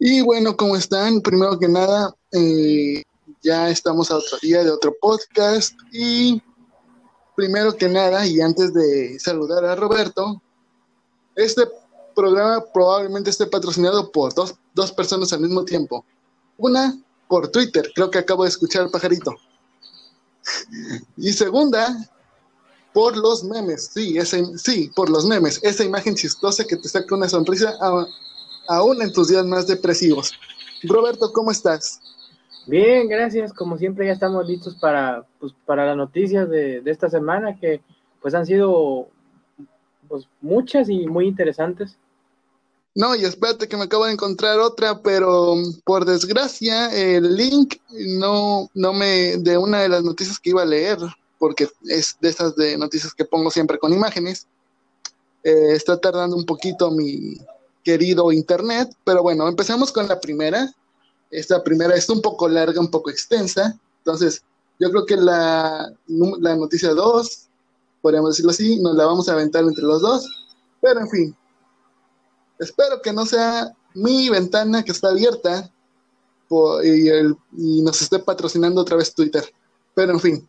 Y bueno, ¿cómo están? Primero que nada, eh, ya estamos a otro día de otro podcast y primero que nada, y antes de saludar a Roberto, este programa probablemente esté patrocinado por dos, dos personas al mismo tiempo. Una por Twitter, creo que acabo de escuchar al pajarito. Y segunda, por los memes, sí, ese, sí, por los memes, esa imagen chistosa que te saca una sonrisa aún en tus días más depresivos. Roberto, ¿cómo estás? Bien, gracias. Como siempre ya estamos listos para, pues, para las noticias de, de esta semana que pues han sido pues, muchas y muy interesantes. No, y espérate que me acabo de encontrar otra, pero por desgracia el link no, no me de una de las noticias que iba a leer, porque es de esas de noticias que pongo siempre con imágenes. Eh, está tardando un poquito mi, querido Internet. Pero bueno, empezamos con la primera. Esta primera es un poco larga, un poco extensa. Entonces, yo creo que la, la noticia 2, podríamos decirlo así, nos la vamos a aventar entre los dos. Pero en fin, espero que no sea mi ventana que está abierta y, nos esté patrocinando otra vez Twitter. Pero en fin,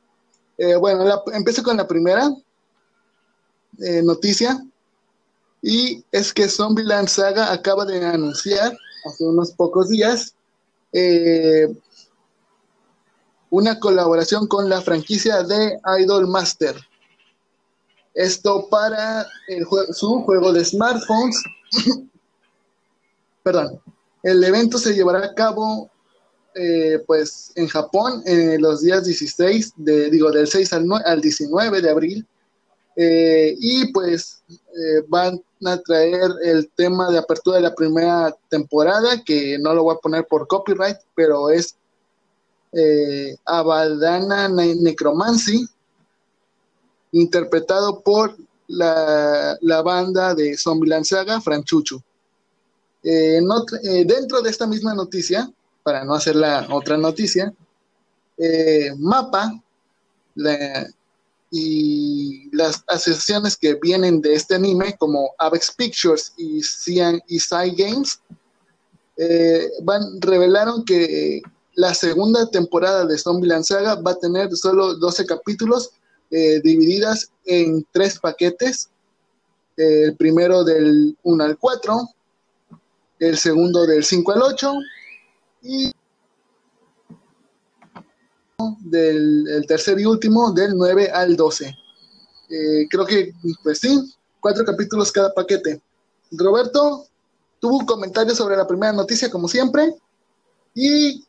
eh, bueno, empiezo con la primera eh, noticia. Y es que Zombieland Saga acaba de anunciar hace unos pocos días eh, una colaboración con la franquicia de Idol Master. Esto para el su juego de smartphones. Perdón. El evento se llevará a cabo eh, pues en Japón en los días 16 de digo del 6 al, al 19 de abril eh, y pues van a traer el tema de apertura de la primera temporada, que no lo voy a poner por copyright, pero es eh, Abadana Necromancy, interpretado por la, banda de Zombieland Saga, Franchuchu. Eh, eh, dentro de esta misma noticia, para no hacer la otra noticia, Mapa, la, y las asociaciones que vienen de este anime, como Avex Pictures y Cyan y Sai Games, eh, van, revelaron que la segunda temporada de Zombieland Saga va a tener solo 12 capítulos eh, divididas en tres paquetes. el primero del 1 al 4, el segundo del 5 al 8 y del el tercer y último, del 9 al 12. Eh, creo que, pues sí, cuatro capítulos cada paquete. Roberto tuvo un comentario sobre la primera noticia, como siempre, y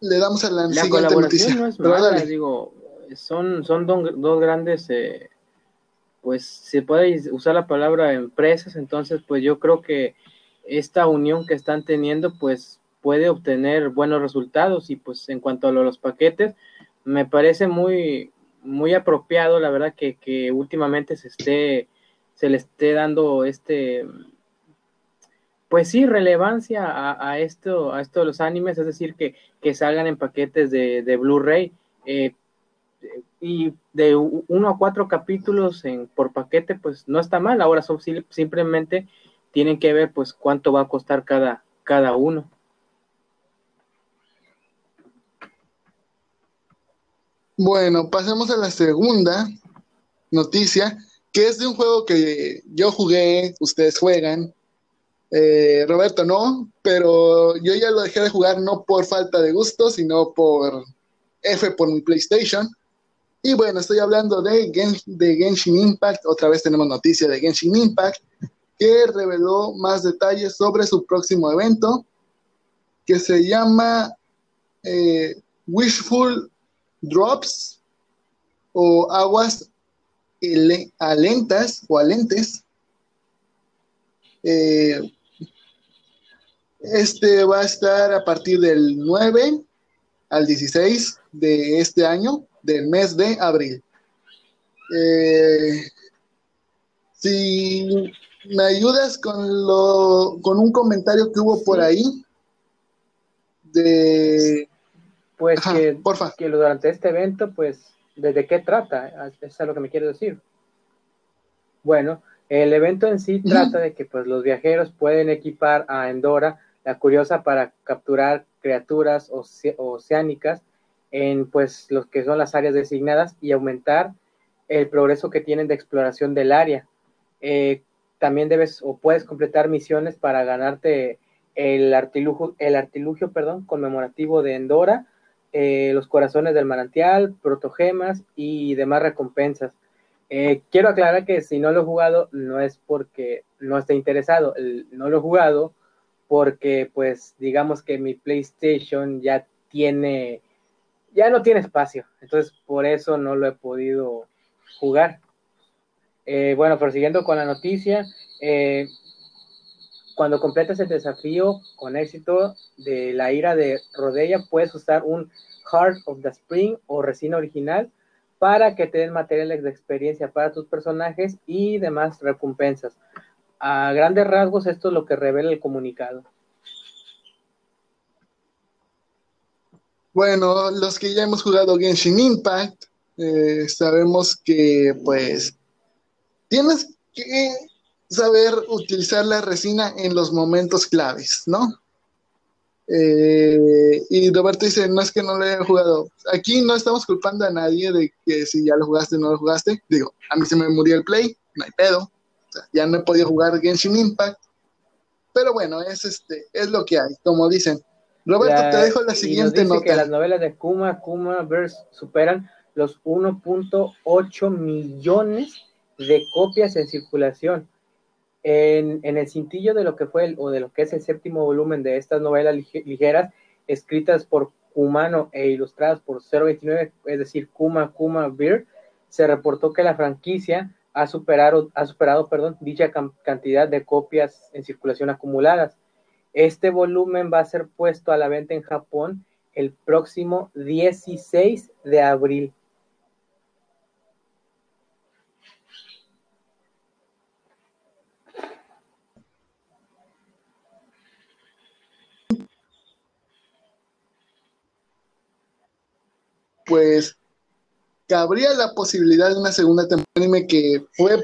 le damos a la, siguiente noticia. No es mala, digo, son, son dos grandes, eh, pues se puede usar la palabra empresas, entonces pues yo creo que esta unión que están teniendo, pues puede obtener buenos resultados. Y pues en cuanto a los paquetes me parece muy muy apropiado la verdad que, que últimamente se esté se le esté dando este pues sí relevancia a, esto a esto de los animes es decir que, que salgan en paquetes de, de Blu-ray eh, y de uno a cuatro capítulos en, por paquete pues no está mal. Ahora simplemente tienen que ver pues cuánto va a costar cada cada uno Bueno, pasemos a la segunda noticia, que es de un juego que yo jugué, ustedes juegan. Eh, Roberto no, pero yo ya lo dejé de jugar no por falta de gusto, sino por F por mi PlayStation. Y bueno, estoy hablando de, de Genshin Impact, otra vez tenemos noticia de Genshin Impact, que reveló más detalles sobre su próximo evento, que se llama eh, Wishful drops o aguas alentas o alentes. Eh, este va a estar a partir del 9 al 16 de este año, del mes de abril. Eh, si me ayudas con, lo, con un comentario que hubo por ahí de pues que, que durante este evento, pues, ¿de qué trata? Eso es lo que me quiere decir. Bueno, el evento en sí trata de que pues los viajeros pueden equipar a Endora la curiosa para capturar criaturas oceánicas en pues los que son las áreas designadas y aumentar el progreso que tienen de exploración del área. Eh, también debes o puedes completar misiones para ganarte el artilugio, el artilugio perdón, conmemorativo de Endora, eh, los corazones del manantial, protogemas y demás recompensas. Eh, quiero aclarar que si no lo he jugado no es porque no esté interesado, no lo he jugado porque pues digamos que mi PlayStation ya tiene, ya no tiene espacio, entonces por eso no lo he podido jugar. Eh, bueno, prosiguiendo con la noticia, cuando completas el desafío con éxito de la ira de Rodella, puedes usar un Heart of the Spring o resina original para que te den materiales de experiencia para tus personajes y demás recompensas. A grandes rasgos, esto es lo que revela el comunicado. Bueno, los que ya hemos jugado Genshin Impact, eh, sabemos que pues tienes que saber utilizar la resina en los momentos claves, ¿no? Eh, y Roberto dice, no es que no lo haya jugado. Aquí no estamos culpando a nadie de que si ya lo jugaste o no lo jugaste. Digo, a mí se me murió el play, no hay pedo. ya no he podido jugar Genshin Impact. Pero bueno, es este, es lo que hay, como dicen. Roberto, te dejo la siguiente nota. Que las novelas de Kuma, Kuma Verse superan los 1.8 millones de copias en circulación. En, el cintillo de lo que fue o de lo que es el séptimo volumen de estas novelas ligeras, escritas por Kumano e ilustradas por 029, es decir, Kuma Kuma Beer, se reportó que la franquicia ha superado, ha superado perdón, dicha cantidad de copias en circulación acumuladas. Este volumen va a ser puesto a la venta en Japón el próximo 16 de abril. Pues cabría la posibilidad de una segunda temporada anime que fue,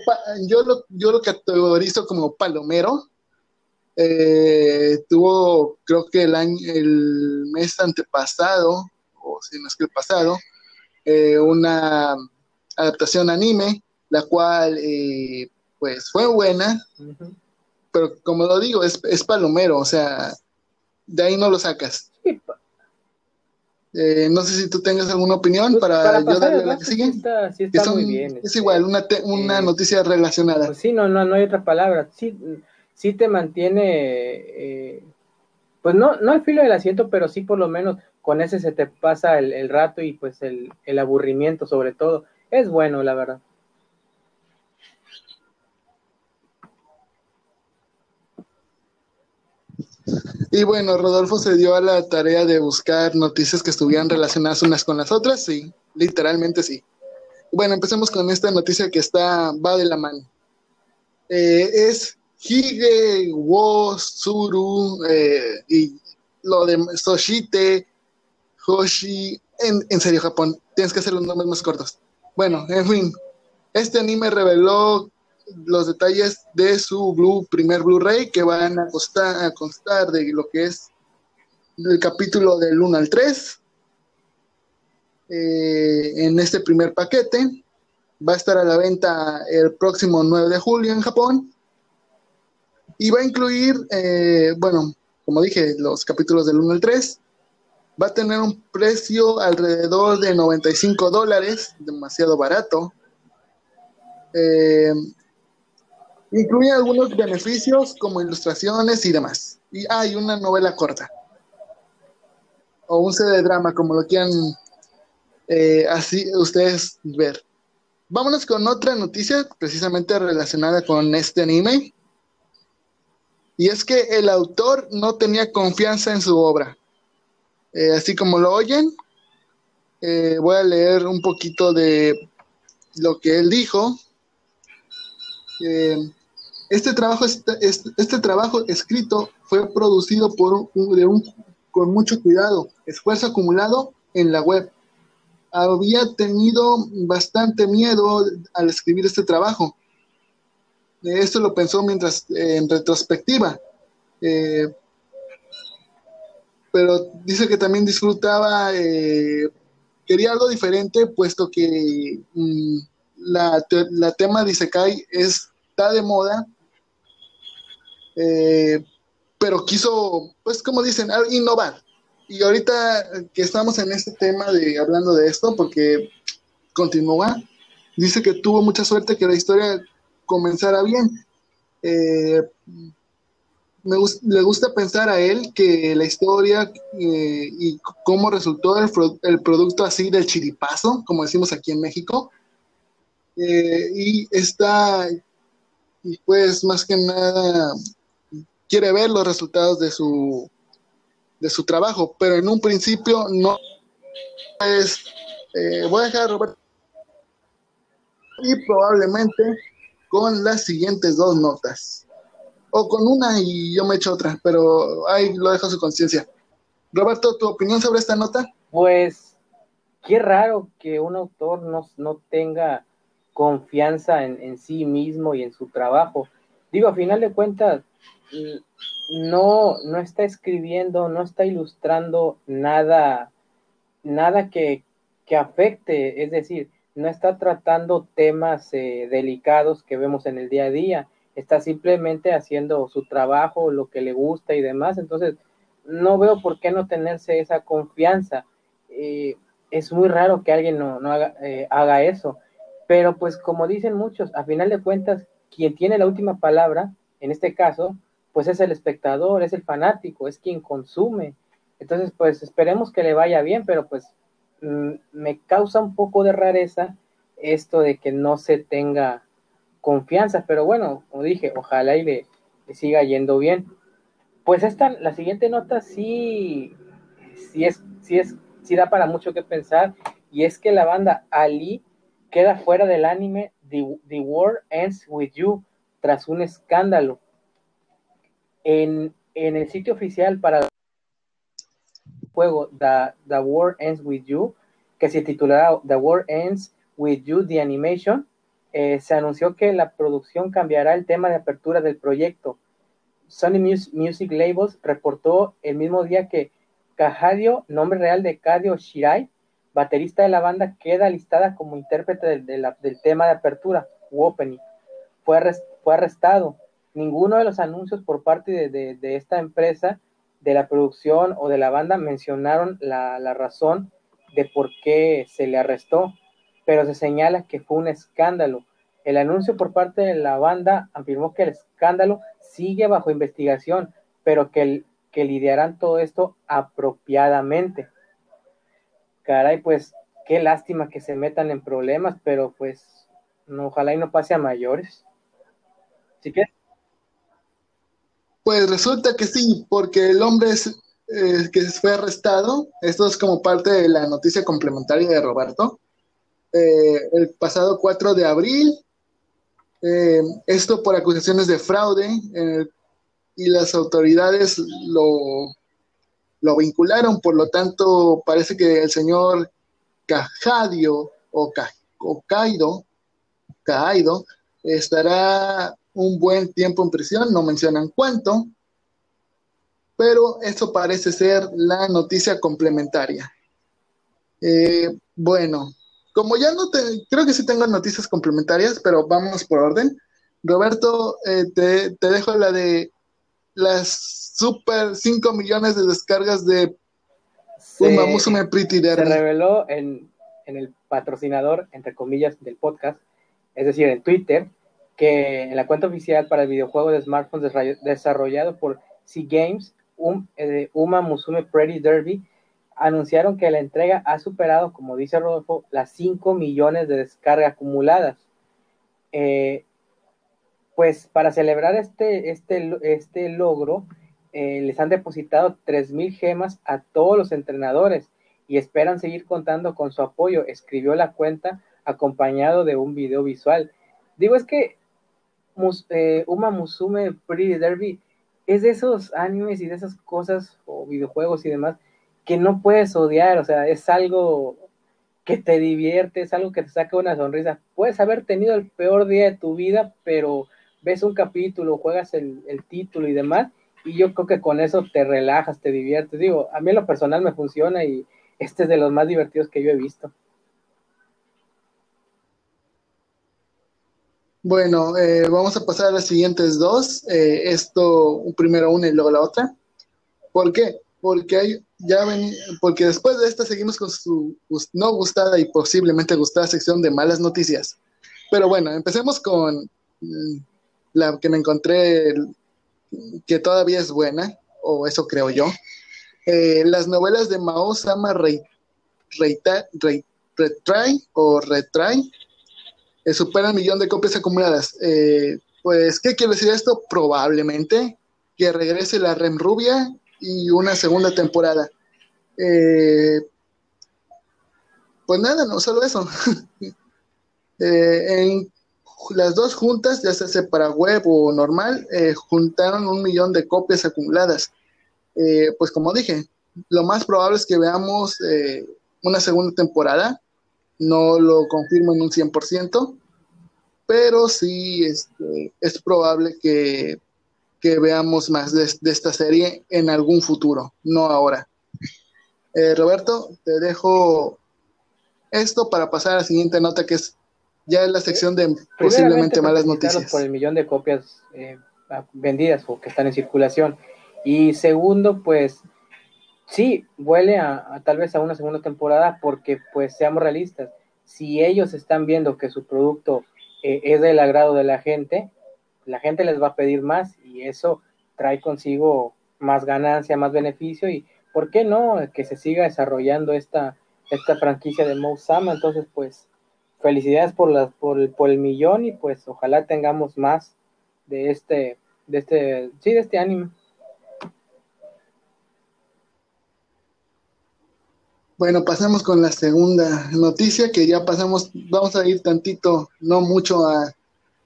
yo, lo, yo lo categorizo como palomero. Eh, tuvo, creo que el año, el mes antepasado, o si no es que el pasado, eh, una adaptación anime, la cual, eh, pues, fue buena, pero como lo digo, es, es palomero, o sea, de ahí no lo sacas. Eh, no sé si tú tengas alguna opinión pues, para, yo darle la que sigue. Sí está, muy bien. Es este, igual, una, una noticia relacionada. Pues sí, no, no, no hay otra palabra. Sí, sí te mantiene, eh, pues no, no al filo del asiento, pero sí por lo menos con ese se te pasa el, el rato y pues el, el aburrimiento sobre todo. Es bueno, la verdad. Y bueno, Rodolfo se dio a la tarea de buscar noticias que estuvieran relacionadas unas con las otras, sí, literalmente sí. Bueno, empecemos con esta noticia que está, va de la mano. Eh, es Hige wo Suru eh, y lo de Soshite, Hoshi, en, en serio, Japón, tienes que hacer los nombres más cortos. Bueno, en fin, este anime reveló los detalles de su Blue, primer Blu-ray que van a, a constar de lo que es el capítulo del 1 al 3. Eh, en este primer paquete va a estar a la venta el próximo 9 de julio en Japón y va a incluir, eh, bueno, como dije, los capítulos del 1 al 3. Va a tener un precio alrededor de 95 dólares, demasiado barato. Eh, Incluye algunos beneficios como ilustraciones y demás. Y hay una novela corta. O un CD drama, como lo quieran eh, así ustedes ver. Vámonos con otra noticia precisamente relacionada con este anime. Y es que el autor no tenía confianza en su obra. Eh, así como lo oyen, eh, voy a leer un poquito de lo que él dijo. Este trabajo, este, este, trabajo escrito fue producido por un, con mucho cuidado, esfuerzo acumulado en la web. Había tenido bastante miedo al escribir este trabajo. Esto lo pensó mientras en retrospectiva. Eh, pero dice que también disfrutaba, eh, quería algo diferente, puesto que mm, la, la, tema de Isekai está de moda, eh, pero quiso, pues como dicen, innovar. Y ahorita que estamos en este tema de hablando de esto, porque continúa, dice que tuvo mucha suerte que la historia comenzara bien. Eh, me le gusta pensar a él que la historia eh, y cómo resultó el, producto así del chiripazo, como decimos aquí en México, eh, y está, pues más que nada, quiere ver los resultados de su, de su trabajo, pero en un principio no es, eh, voy a dejar a Roberto y probablemente con las siguientes dos notas o con una y yo me echo otra, pero ahí lo dejo a su conciencia. Roberto, ¿tu opinión sobre esta nota? Pues qué raro que un autor no, no tenga confianza en, en, sí mismo y en su trabajo. Digo, a final de cuentas, no, no está escribiendo, no está ilustrando nada, nada que, que afecte, es decir, no está tratando temas eh, delicados que vemos en el día a día está simplemente haciendo su trabajo, lo que le gusta y demás. Entonces, no veo por qué no tenerse esa confianza. Eh, es muy raro que alguien no, haga, eh, haga, eso. Pero pues como dicen muchos, a final de cuentas, quien tiene la última palabra, en este caso, pues es el espectador, es el fanático, es quien consume. Entonces, pues esperemos que le vaya bien, pero pues mm, me causa un poco de rareza esto de que no se tenga confianza, pero bueno, como dije, ojalá y le, siga yendo bien. Pues esta, la siguiente nota sí, sí es, sí es, sí da para mucho que pensar, y es que la banda Ali queda fuera del anime The, The War Ends With You tras un escándalo. En, el sitio oficial para el juego The, The War Ends With You, que se titulará The War Ends With You, The Animation, eh, se anunció que la producción cambiará el tema de apertura del proyecto. Sony Music Labels reportó el mismo día que Kahadio, nombre real de Kadio Shirai, baterista de la banda, queda listada como intérprete del, tema de apertura, opening. Fue, arrestado. Ninguno de los anuncios por parte de, esta empresa, de la producción o de la banda mencionaron la, la razón de por qué se le arrestó pero se señala que fue un escándalo. El anuncio por parte de la banda afirmó que el escándalo sigue bajo investigación, pero que, que lidiarán todo esto apropiadamente. Caray, pues qué lástima que se metan en problemas, pero pues ojalá y no pase a mayores. ¿Sí que? Pues resulta que sí, porque el hombre es, eh, que fue arrestado, esto es como parte de la noticia complementaria de Roberto, eh, el pasado 4 de abril. Eh, esto por acusaciones de fraude eh, y las autoridades lo, lo vincularon, por lo tanto parece que el señor Cajadio o, Caido, Caido estará un buen tiempo en prisión, no mencionan cuánto, pero eso parece ser la noticia complementaria. bueno, como ya no te, creo que sí tengo noticias complementarias, pero vamos por orden. Roberto, eh, te, dejo la de las super 5 millones de descargas de Uma Musume Pretty Derby. Se reveló en, en, el patrocinador, entre comillas, del podcast, es decir, en Twitter, que en la cuenta oficial para el videojuego de smartphones desarrollado por C Games, um, eh, Uma Musume Pretty Derby anunciaron que la entrega ha superado, como dice Rodolfo, las 5 millones de descargas acumuladas. Eh, pues para celebrar este, este, este logro, eh, les han depositado 3.000 gemas a todos los entrenadores y esperan seguir contando con su apoyo, escribió la cuenta acompañado de un video visual. Digo, es que eh, Uma Musume Pretty Derby es de esos animes y de esas cosas o videojuegos y demás que no puedes odiar, o sea, es algo que te divierte, es algo que te saca una sonrisa. Puedes haber tenido el peor día de tu vida, pero ves un capítulo, juegas el, título y demás, y yo creo que con eso te relajas, te diviertes. Digo, a mí en lo personal me funciona y este es de los más divertidos que yo he visto. Bueno, eh, vamos a pasar a las siguientes dos. Eh, esto primero una y luego la otra. ¿Por qué? Porque hay, ya ven, porque después de esta seguimos con su no gustada y posiblemente gustada sección de malas noticias. Pero bueno, empecemos con mm, la que me encontré que todavía es buena, o eso creo yo. Eh, las novelas de Mao Sama Retry o Retry eh, superan el millón de copias acumuladas. Eh, pues, ¿qué quiere decir esto? Probablemente que regrese la Rem Rubia y una segunda temporada. pues nada, no solo eso. en las dos juntas, ya sea para web o normal, eh, juntaron un millón de copias acumuladas. Eh, pues como dije, lo más probable es que veamos eh, una segunda temporada. No lo confirmo en un 100%, pero sí este, es probable que, veamos más de, de, esta serie en algún futuro, no ahora. Roberto, te dejo esto para pasar a la siguiente nota que es ya es la sección de posiblemente malas noticias. Por el millón de copias eh, vendidas o que están en circulación. Y segundo, pues sí, huele a, tal vez a una segunda temporada porque pues seamos realistas, si ellos están viendo que su producto eh, es del agrado de la gente, la gente les va a pedir más y eso trae consigo más ganancia, más beneficio y ¿por qué no? Que se siga desarrollando esta, esta franquicia de Mousama, entonces pues felicidades por, las, por, por el millón y pues ojalá tengamos más de este, de este, sí, de este anime. Bueno, pasamos con la segunda noticia, que ya pasamos, vamos a ir tantito, no mucho a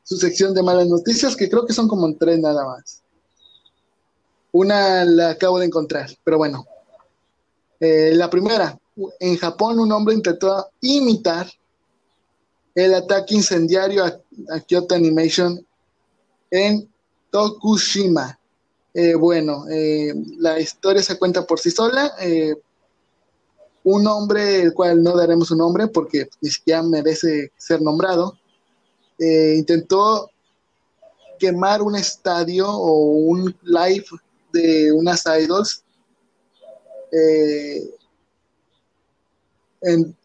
su sección de malas noticias, que creo que son como tres nada más. Una la acabo de encontrar, pero bueno. Eh, la primera, en Japón un hombre intentó imitar el ataque incendiario a, Kyoto Animation en Tokushima. Eh, bueno, eh, la historia se cuenta por sí sola. Un hombre, el cual no daremos un nombre porque ni siquiera merece ser nombrado, intentó quemar un estadio o un live de unas idols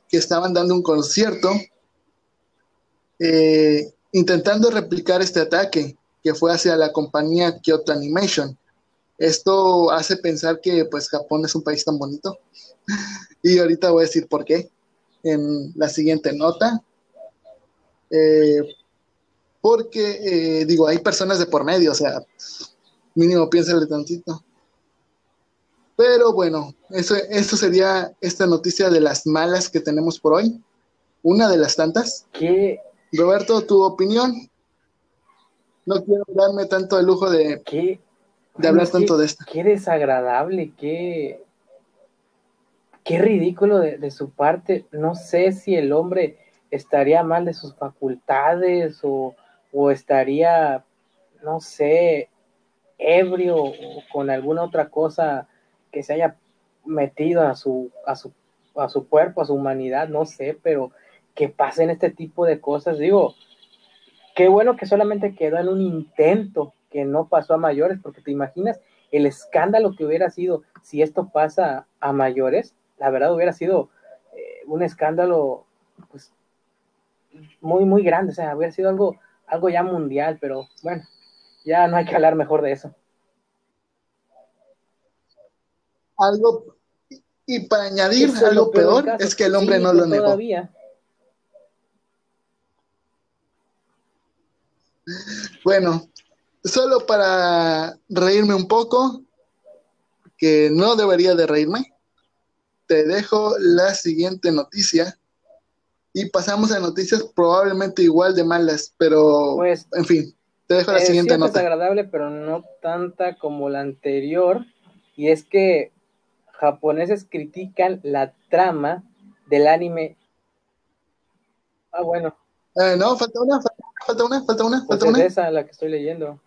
que estaban dando un concierto eh, intentando replicar este ataque que fue hacia la compañía Kyoto Animation. Esto hace pensar que pues Japón es un país tan bonito. y ahorita voy a decir por qué en la siguiente nota. Eh, porque, eh, digo, hay personas de por medio, o sea, mínimo piénsale tantito. Pero bueno, eso, eso sería esta noticia de las malas que tenemos por hoy. Una de las tantas. ¿Qué, Roberto, tu opinión. No quiero darme tanto el lujo de, de hablar tanto de esto. Qué desagradable, qué, qué ridículo de, su parte. No sé si el hombre estaría mal de sus facultades o, o estaría, no sé, ebrio o con alguna otra cosa que se haya metido a su, a su, a su cuerpo, a su humanidad, no sé, pero que pasen este tipo de cosas. Digo, qué bueno que solamente quedó en un intento, que no pasó a mayores, porque te imaginas el escándalo que hubiera sido si esto pasa a mayores, la verdad hubiera sido eh, un escándalo pues muy muy grande, o sea, hubiera sido algo algo ya mundial, pero bueno, ya no hay que hablar mejor de eso. Algo y para añadir algo peor, es que el hombre no lo negó. Bueno, solo para reírme un poco, que no debería de reírme, te dejo la siguiente noticia y pasamos a noticias probablemente igual de malas, pero pues, en fin, te dejo la siguiente nota. Es agradable, pero no tanta como la anterior, y es que japoneses critican la trama del anime. Ah, bueno. Eh, no, falta una, falta una, falta una, falta pues una. Es esa la que estoy leyendo.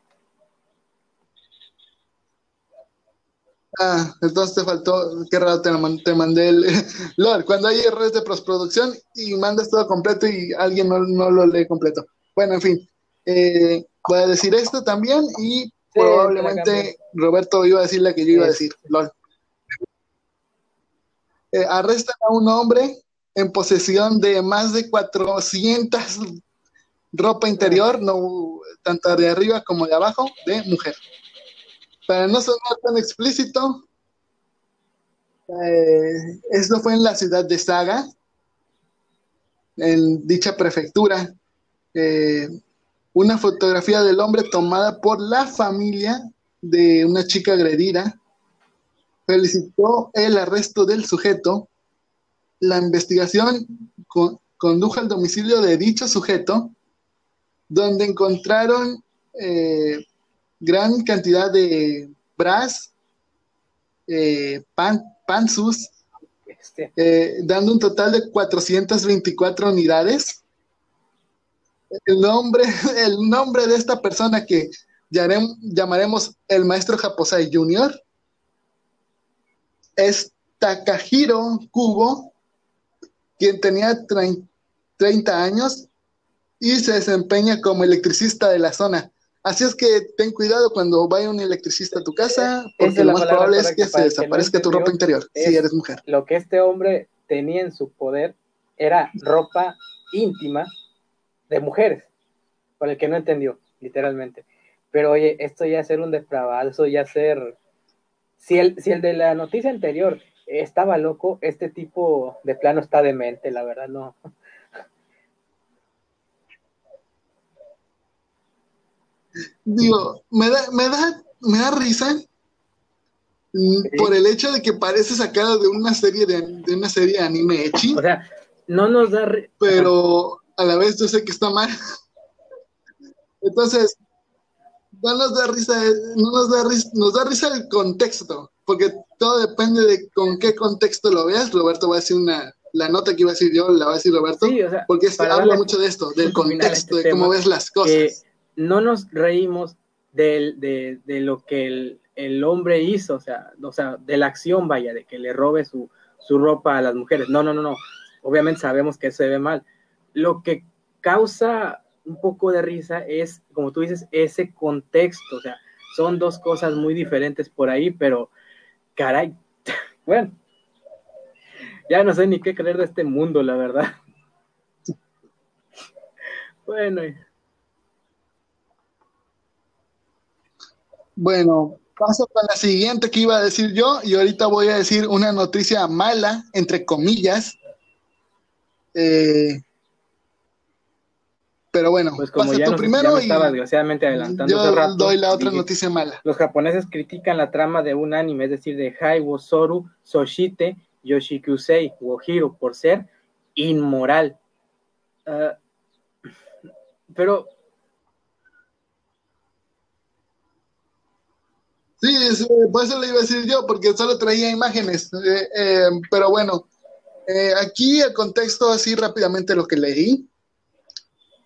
Ah, entonces te faltó, qué raro te, te mandé el LOL. Cuando hay errores de postproducción y mandas todo completo y alguien no, lo lee completo. Bueno, en fin, eh, voy a decir esto también y probablemente Roberto iba a decir la que yo iba a decir. LOL. Eh, arrestan a un hombre en posesión de más de 400 ropa interior, no tanto de arriba como de abajo, de mujer. Para no sonar tan explícito, eh, esto fue en la ciudad de Saga, en dicha prefectura. Eh, una fotografía del hombre tomada por la familia de una chica agredida felicitó el arresto del sujeto. La investigación condujo al domicilio de dicho sujeto, donde encontraron eh, gran cantidad de bras, eh, pan, pansus, este. eh, dando un total de 424 unidades. El nombre, el nombre de esta persona que llamaremos el maestro Japosai Jr. es Takahiro Kubo, quien tenía 30 años y se desempeña como electricista de la zona. Así es que ten cuidado cuando vaya un electricista a tu casa, porque lo más probable es que se desaparezca tu ropa interior si eres mujer. Lo que este hombre tenía en su poder era ropa íntima de mujeres, por el que no entendió, literalmente. Pero oye, esto ya ser un depravado, eso ya ser... Si el, si el de la noticia anterior estaba loco, este tipo de plano está demente, la verdad, no, digo, me da, me da, me da risa por el hecho de que parece sacado de una serie de, una serie de anime hechi. O sea, no nos da pero a la vez yo sé que está mal. Entonces, no nos da risa, no nos da risa, nos da risa el contexto, porque todo depende de con qué contexto lo veas. Roberto va a decir una, la nota que iba a decir yo, la va a decir Roberto, porque habla mucho de esto, del contexto, este de cómo ves las cosas no nos reímos de, lo que el, hombre hizo, o sea, o sea, de la acción, vaya, de que le robe su, ropa a las mujeres. No, no, no, no. Obviamente sabemos que eso se ve mal. Lo que causa un poco de risa es, como tú dices, ese contexto. O sea, son dos cosas muy diferentes por ahí, pero caray, bueno, ya no sé ni qué creer de este mundo, la verdad. Bueno, Bueno, paso con la siguiente que iba a decir yo y ahorita voy a decir una noticia mala, entre comillas. Eh, pero bueno, pues como ya tú primero estaba desgraciadamente adelantando yo doy la otra noticia mala. Los japoneses critican la trama de un anime, es decir, de Hai Wosoru Soshite Yoshikusei Wohiro por ser inmoral. Ah, pero Sí, por eso le iba a decir yo, porque solo traía imágenes. Eh, eh, pero bueno, eh, aquí el contexto, así rápidamente lo que leí,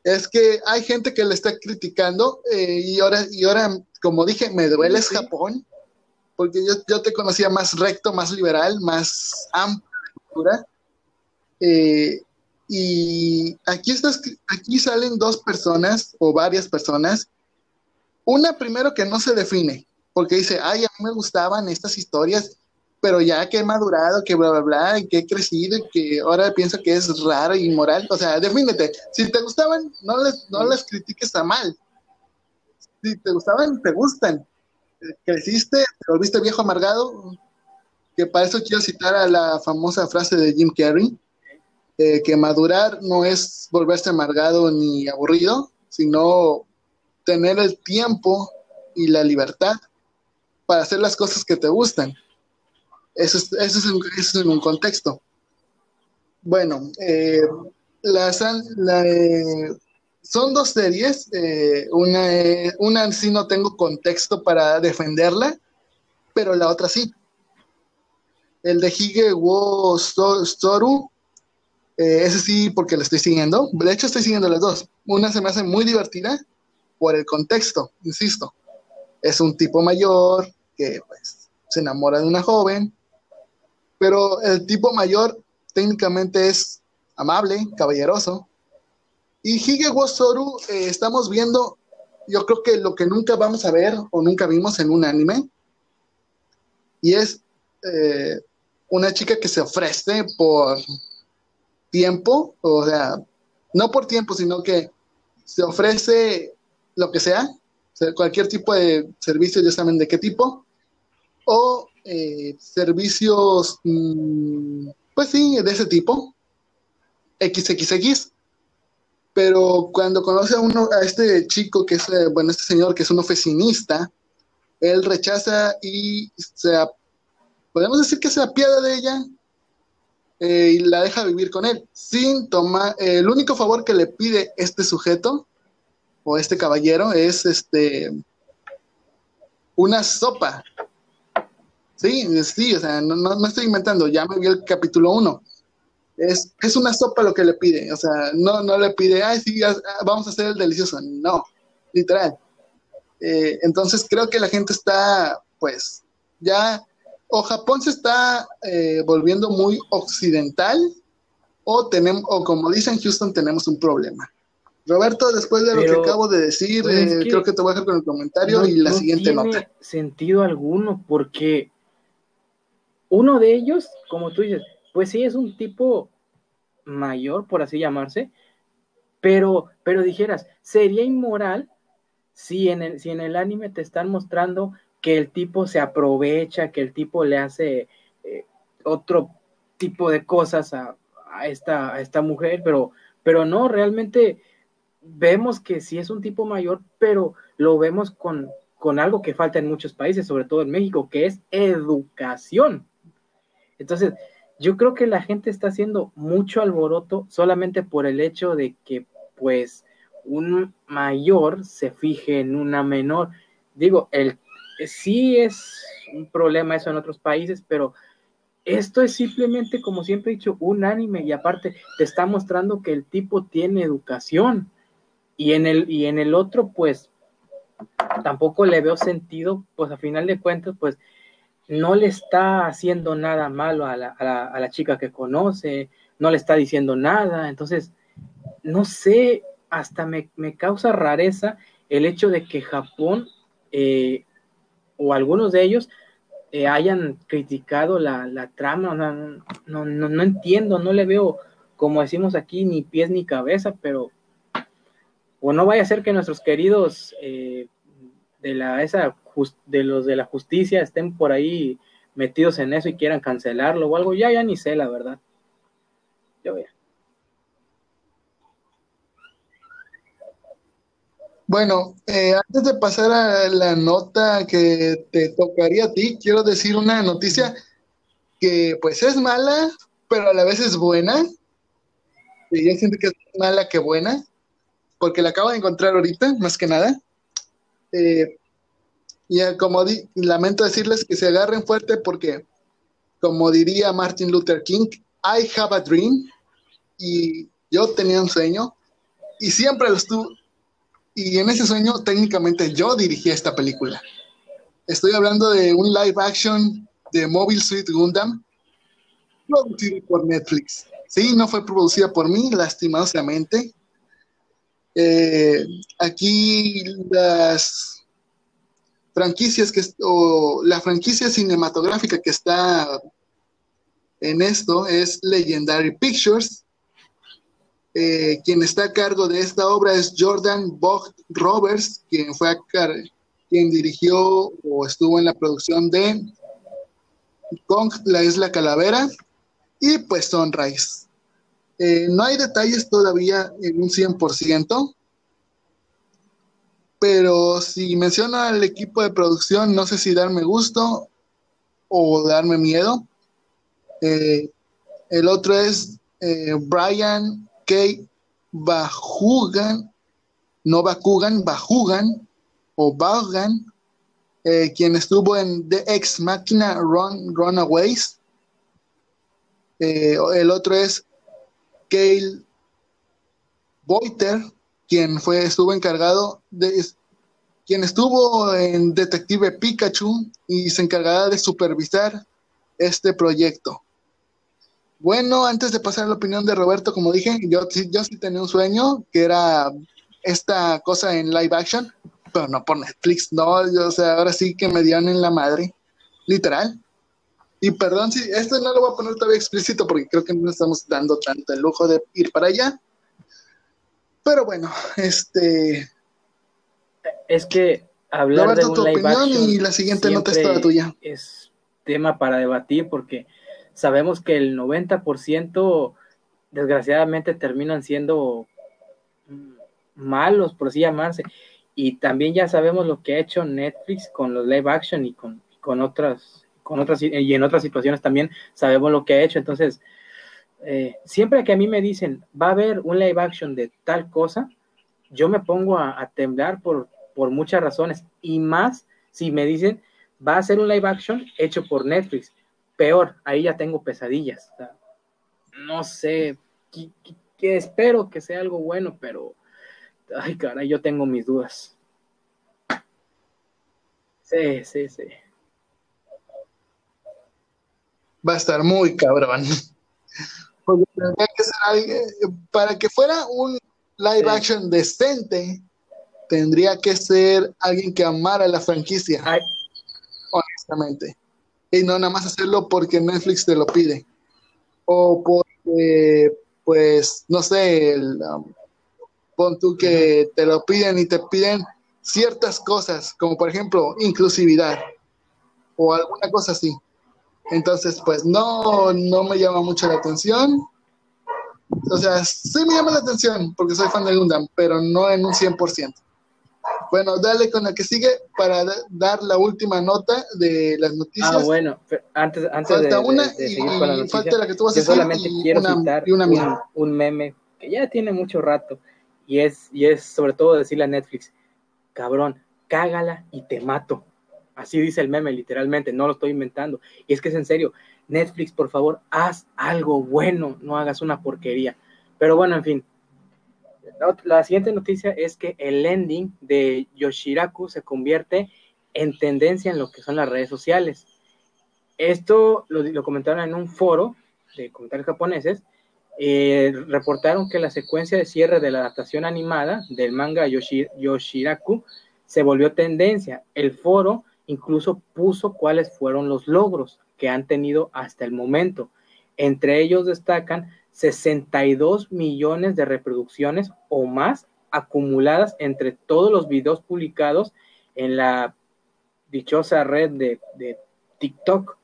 es que hay gente que le está criticando y, ahora, y ahora, como dije, me duele es Japón, porque yo, yo, te conocía más recto, más liberal, más amplia. y aquí, estás, aquí salen dos personas o varias personas. Una primero que no se define, porque dice, ay, a mí me gustaban estas historias, pero ya que he madurado, que bla, bla, bla, que he crecido, que ahora pienso que es raro y inmoral, o sea, defínete, si te gustaban, no les, no les critiques a mal, si te gustaban, te gustan, creciste, te volviste viejo amargado, que para eso quiero citar a la famosa frase de Jim Carrey, eh, que madurar no es volverse amargado ni aburrido, sino tener el tiempo y la libertad para hacer las cosas que te gustan. Eso es, eso es, en, un contexto. Bueno, eh, eh, son dos series. Eh, una, una sí no tengo contexto para defenderla, pero la otra sí. El de Hige wo Soru, ese sí porque la estoy siguiendo. De hecho, estoy siguiendo las dos. Una se me hace muy divertida por el contexto, insisto. Es un tipo mayor, que pues se enamora de una joven, pero el tipo mayor técnicamente es amable, caballeroso. Y Hige Wosoru eh, estamos viendo, yo creo que lo que nunca vamos a ver o nunca vimos en un anime, y es eh, una chica que se ofrece por tiempo, o sea, no por tiempo, sino que se ofrece lo que sea, cualquier tipo de servicio, ya saben de qué tipo, o eh, servicios, mm, pues sí, de ese tipo, XXX. Pero cuando conoce a uno, a este chico que es, eh, bueno, este señor que es un oficinista, él rechaza y se, podemos decir que se apiada de ella eh, y la deja vivir con él, sin tomar, el único favor que le pide este sujeto o este caballero es este una sopa. Sí, sí, o sea, no, no, estoy inventando, ya me vi el capítulo 1. Es, es, una sopa lo que le pide, o sea, no, no le pide, ay, sí, vamos a hacer el delicioso, no, literal. Eh, entonces creo que la gente está, pues, ya o Japón se está eh, volviendo muy occidental o tenemos o como dicen Houston tenemos un problema. Roberto, después de lo que acabo de decir, pues eh, creo que te voy a dejar con el comentario y la siguiente no tiene sentido alguno porque uno de ellos, como tú dices, pues sí es un tipo mayor, por así llamarse, pero, pero dijeras, sería inmoral si en el, si en el anime te están mostrando que el tipo se aprovecha, que el tipo le hace eh, otro tipo de cosas a, esta, a esta mujer, pero, pero no, realmente vemos que sí es un tipo mayor, pero lo vemos con, con algo que falta en muchos países, sobre todo en México, que es educación. Entonces, yo creo que la gente está haciendo mucho alboroto solamente por el hecho de que, pues, un mayor se fije en una menor. Digo, el sí es un problema eso en otros países, pero esto es simplemente, como siempre he dicho, un anime y aparte te está mostrando que el tipo tiene educación y en el, y en el otro, pues tampoco le veo sentido, pues a final de cuentas, pues no le está haciendo nada malo a la, a la chica que conoce, no le está diciendo nada, entonces, no sé, hasta me, me causa rareza el hecho de que Japón eh, o algunos de ellos eh, hayan criticado la, trama, no, no, no, entiendo, no le veo, como decimos aquí, ni pies ni cabeza, pero o no vaya a ser que nuestros queridos eh, de la esa de los de la justicia estén por ahí metidos en eso y quieran cancelarlo o algo, ya ya ni sé la verdad. Yo ya. Bueno, eh, antes de pasar a la nota que te tocaría a ti, quiero decir una noticia que pues es mala, pero a la vez es buena. Y yo siento que es mala que buena, porque la acabo de encontrar ahorita, más que nada. Eh, y como lamento decirles que se agarren fuerte porque, como diría Martin Luther King, I have a dream. Y yo tenía un sueño y siempre lo estuve y en ese sueño técnicamente yo dirigí esta película. Estoy hablando de un live action de Mobile Suit Gundam, producido por Netflix. Sí, no fue producida por mí, lastimosamente. Eh, aquí las franquicias que, o la franquicia cinematográfica que está en esto es Legendary Pictures, eh, quien está a cargo de esta obra es Jordan Vogt Roberts, quien fue quien dirigió o estuvo en la producción de Kong, la Isla Calavera y pues Sunrise. Eh, no hay detalles todavía en un 100%, pero si menciono al equipo de producción, no sé si darme gusto o darme miedo. Eh, el otro es Brian Kate Bajugan, no Bakugan, Bajugan o eh, quien estuvo en The Ex Machina Run, Runaways. Eh, el otro es Kale Boiter, quien fue, estuvo encargado de quien estuvo en Detective Pikachu y se encargará de supervisar este proyecto. Bueno, antes de pasar a la opinión de Roberto, como dije, yo, yo sí tenía un sueño que era esta cosa en live action, pero no por Netflix, no, o sea, ahora sí que me dieron en la madre, literal. Y perdón si esto no lo voy a poner todavía explícito porque creo que no estamos dando tanto el lujo de ir para allá. Pero bueno, este. Es que hablar de un tu opinión y la siguiente nota es toda tuya. Es tema para debatir porque sabemos que el 90% desgraciadamente terminan siendo malos, por así llamarse. Y también ya sabemos lo que ha hecho Netflix con los live action y con, con otras, otras, y en otras situaciones también sabemos lo que ha hecho. Entonces, eh, siempre que a mí me dicen va a haber un live action de tal cosa, yo me pongo a, temblar por, por muchas razones. Y más si me dicen va a ser un live action hecho por Netflix. Peor, ahí ya tengo pesadillas. no sé, que espero que sea algo bueno, pero ay, cara, yo tengo mis dudas. Sí, sí, sí. Va a estar muy cabrón. Porque tendría que ser alguien, para que fuera un live action decente, tendría que ser alguien que amara la franquicia. Honestamente. Y no nada más hacerlo porque Netflix te lo pide. O porque, pues, no sé, el, um, pon tú que te lo piden y te piden ciertas cosas, como por ejemplo inclusividad o alguna cosa así. Entonces, pues no, no me llama mucho la atención. O sea, sí me llama la atención porque soy fan de Gundam, pero no en un 100%. Bueno, dale con la que sigue para dar la última nota de las noticias. Ah, bueno, antes, antes de, una seguir con la noticia, falta la que tú vas a solamente quiero citar un, un meme que ya tiene mucho rato y es, y es sobre todo decirle a Netflix, cabrón, cágala y te mato. Así dice el meme, literalmente, no lo estoy inventando. Y es que es en serio, Netflix, por favor, haz algo bueno, no hagas una porquería. Pero bueno, en fin. La, siguiente noticia es que el ending de Yoshiraku se convierte en tendencia en lo que son las redes sociales. Esto lo, comentaron en un foro de comentarios japoneses eh, reportaron que la secuencia de cierre de la adaptación animada del manga Yoshiraku se volvió tendencia. El foro incluso puso cuáles fueron los logros que han tenido hasta el momento. Entre ellos destacan 62 millones de reproducciones o más acumuladas entre todos los videos publicados en la dichosa red de, TikTok.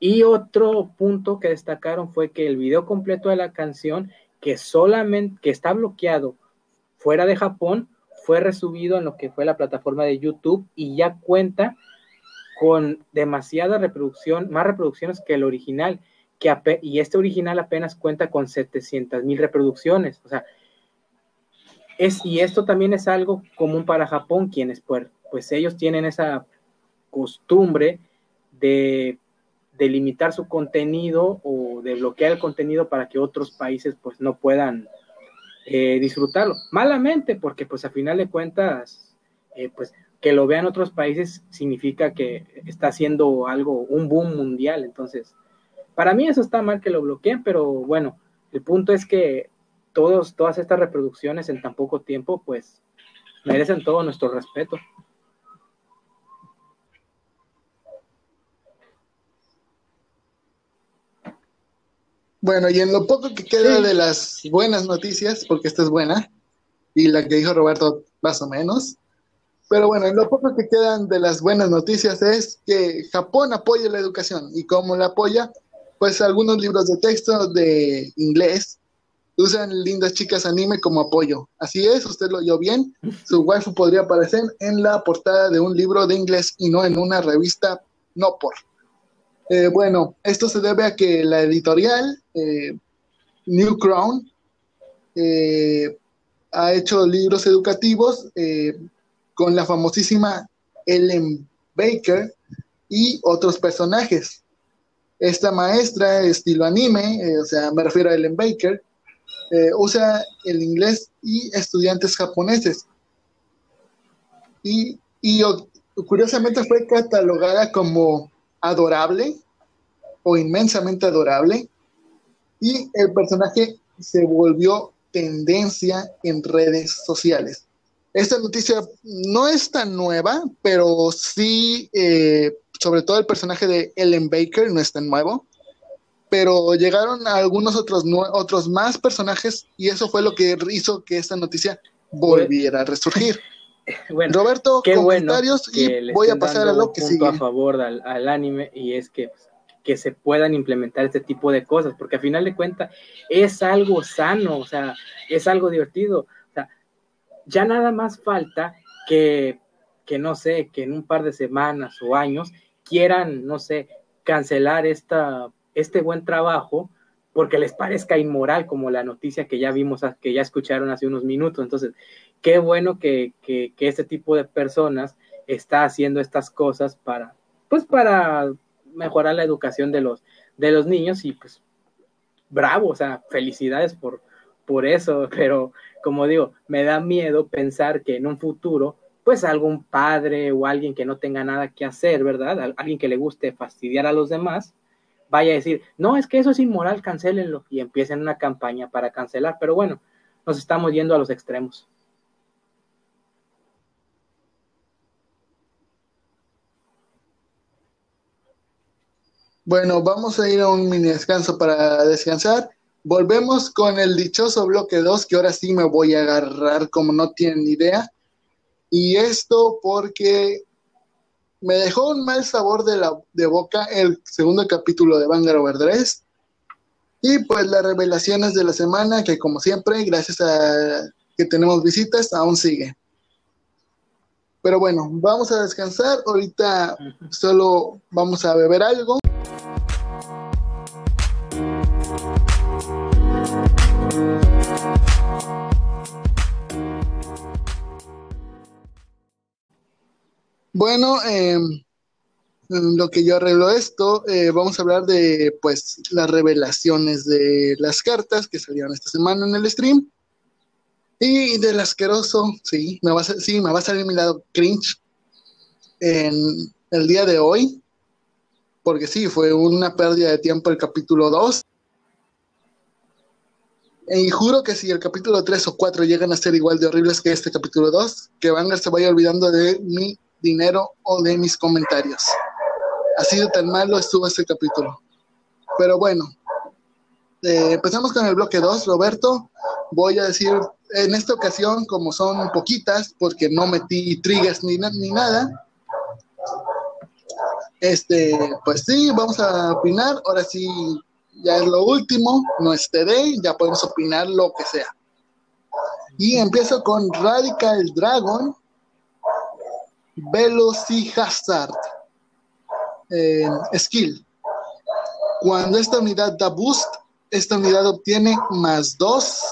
Y otro punto que destacaron fue que el video completo de la canción, que solamente, que está bloqueado fuera de Japón, fue resubido en lo que fue la plataforma de YouTube y ya cuenta con demasiada reproducción, más reproducciones que el original, que y este original apenas cuenta con 700 mil reproducciones. O sea, es, y esto también es algo común para Japón, quienes pues, pues ellos tienen esa costumbre de de limitar su contenido o de bloquear el contenido para que otros países pues no puedan eh, disfrutarlo. Malamente, porque pues a final de cuentas, eh, pues que lo vean otros países significa que está haciendo algo, un boom mundial. Entonces, para mí eso está mal que lo bloqueen, pero bueno, el punto es que todos, todas estas reproducciones en tan poco tiempo, pues merecen todo nuestro respeto. Bueno, y en lo poco que queda de las buenas noticias, porque esta es buena, y la que dijo Roberto más o menos, pero bueno, en lo poco que quedan de las buenas noticias es que Japón apoya la educación. ¿Y cómo la apoya? Pues algunos libros de texto de inglés usan Lindas Chicas Anime como apoyo. Así es, usted lo oyó bien. Su waifu podría aparecer en la portada de un libro de inglés y no en una revista no por. Eh, bueno, esto se debe a que la editorial eh, New Crown eh, ha hecho libros educativos con la famosísima Ellen Baker y otros personajes. Esta maestra, estilo anime, o sea, me refiero a Ellen Baker, usa el inglés y estudiantes japoneses. Y y curiosamente fue catalogada como adorable o inmensamente adorable y el personaje se volvió tendencia en redes sociales. Esta noticia no es tan nueva, pero sí, eh, sobre todo el personaje de Ellen Baker no es tan nuevo, pero llegaron algunos otros, otros más personajes y eso fue lo que hizo que esta noticia volviera a resurgir. Bueno, Roberto, qué comentarios y voy a pasar a lo que sigue. a favor al, al anime y es que pues, que se puedan implementar este tipo de cosas, porque a final de cuentas es algo sano, o sea, es algo divertido. O sea, ya nada más falta que, que no sé, que en un par de semanas o años quieran, no sé, cancelar esta, este buen trabajo porque les parezca inmoral, como la noticia que ya vimos, que ya escucharon hace unos minutos. Entonces, qué bueno que, este tipo de personas está haciendo estas cosas para, pues para mejorar la educación de los, de los niños y pues bravo, o sea, felicidades por, por eso, pero como digo, me da miedo pensar que en un futuro, pues algún padre o alguien que no tenga nada que hacer, ¿verdad? Alguien que le guste fastidiar a los demás, vaya a decir, no, es que eso es inmoral, cancélenlo y empiecen una campaña para cancelar, pero bueno, nos estamos yendo a los extremos. Bueno, vamos a ir a un mini descanso para descansar. Volvemos con el dichoso bloque 2, que ahora sí me voy a agarrar como no tienen idea. Y esto porque me dejó un mal sabor de, la, de boca el segundo capítulo de Vanguard Overdress. Y pues las revelaciones de la semana, que como siempre, gracias a que tenemos visitas, aún sigue. Pero bueno, vamos a descansar. Ahorita solo vamos a beber algo. Bueno, em, lo que yo arreglo esto, eh, vamos a hablar de pues las revelaciones de las cartas que salieron esta semana en el stream. Y del asqueroso, sí, me va a, sí, me va a salir mi lado cringe en el día de hoy. Porque sí, fue una pérdida de tiempo el capítulo 2. Y juro que si el capítulo 3 o 4 llegan a ser igual de horribles que este capítulo 2, que Vanguard se vaya olvidando de mi dinero o de mis comentarios. Así de tan malo estuvo este capítulo. Pero bueno, eh, empezamos con el bloque 2, Roberto. Voy a decir, en esta ocasión, como son poquitas, porque no metí triggers ni, ni nada, este, pues sí, vamos a opinar. Ahora sí, ya es lo último, no es TD, ya podemos opinar lo que sea. Y empiezo con Radical Dragon, Velocihazard, eh, Skill. Cuando esta unidad da boost, esta unidad obtiene más 2,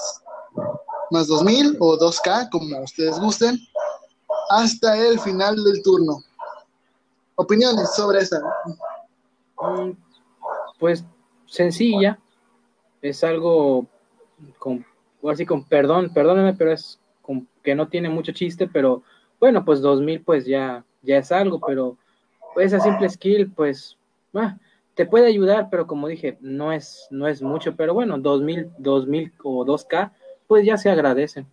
más 2000 o 2K, como ustedes gusten, hasta el final del turno. Opiniones sobre esa. Mm, pues sencilla, es algo con, así con perdón, perdóname, pero es que no tiene mucho chiste, pero bueno, pues 2000 pues ya, ya es algo, pero esa simple skill pues ah, te puede ayudar, pero como dije, no es, no es mucho, pero bueno, 2000, 2000 o 2K pues ya se agradecen.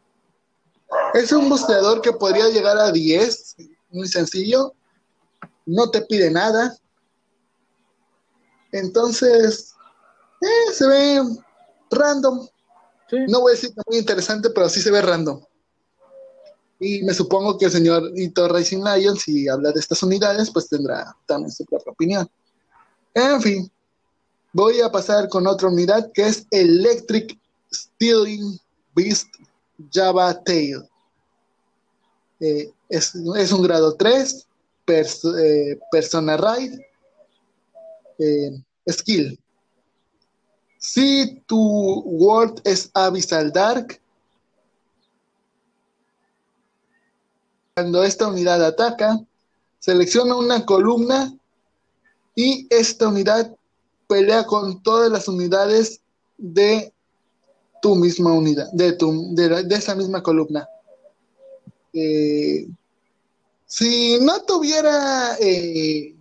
Es un busteador que podría llegar a 10, muy sencillo, no te pide nada. Entonces, eh, se ve random. No voy a decir que muy interesante, pero sí se ve random. Y me supongo que el señor Ito Racing Lion, si habla de estas unidades, pues tendrá también su propia opinión. En fin, voy a pasar con otra unidad que es Electric Stealing Beast Java Tail. Eh, es, un grado 3, eh, Persona Raid, eh, Skill. Si tu world es Abyssal Dark, Cuando esta unidad ataca, selecciona una columna y esta unidad pelea con todas las unidades de tu misma unidad, de, tu, de, esa misma columna. Eh, Si no tuviera eh,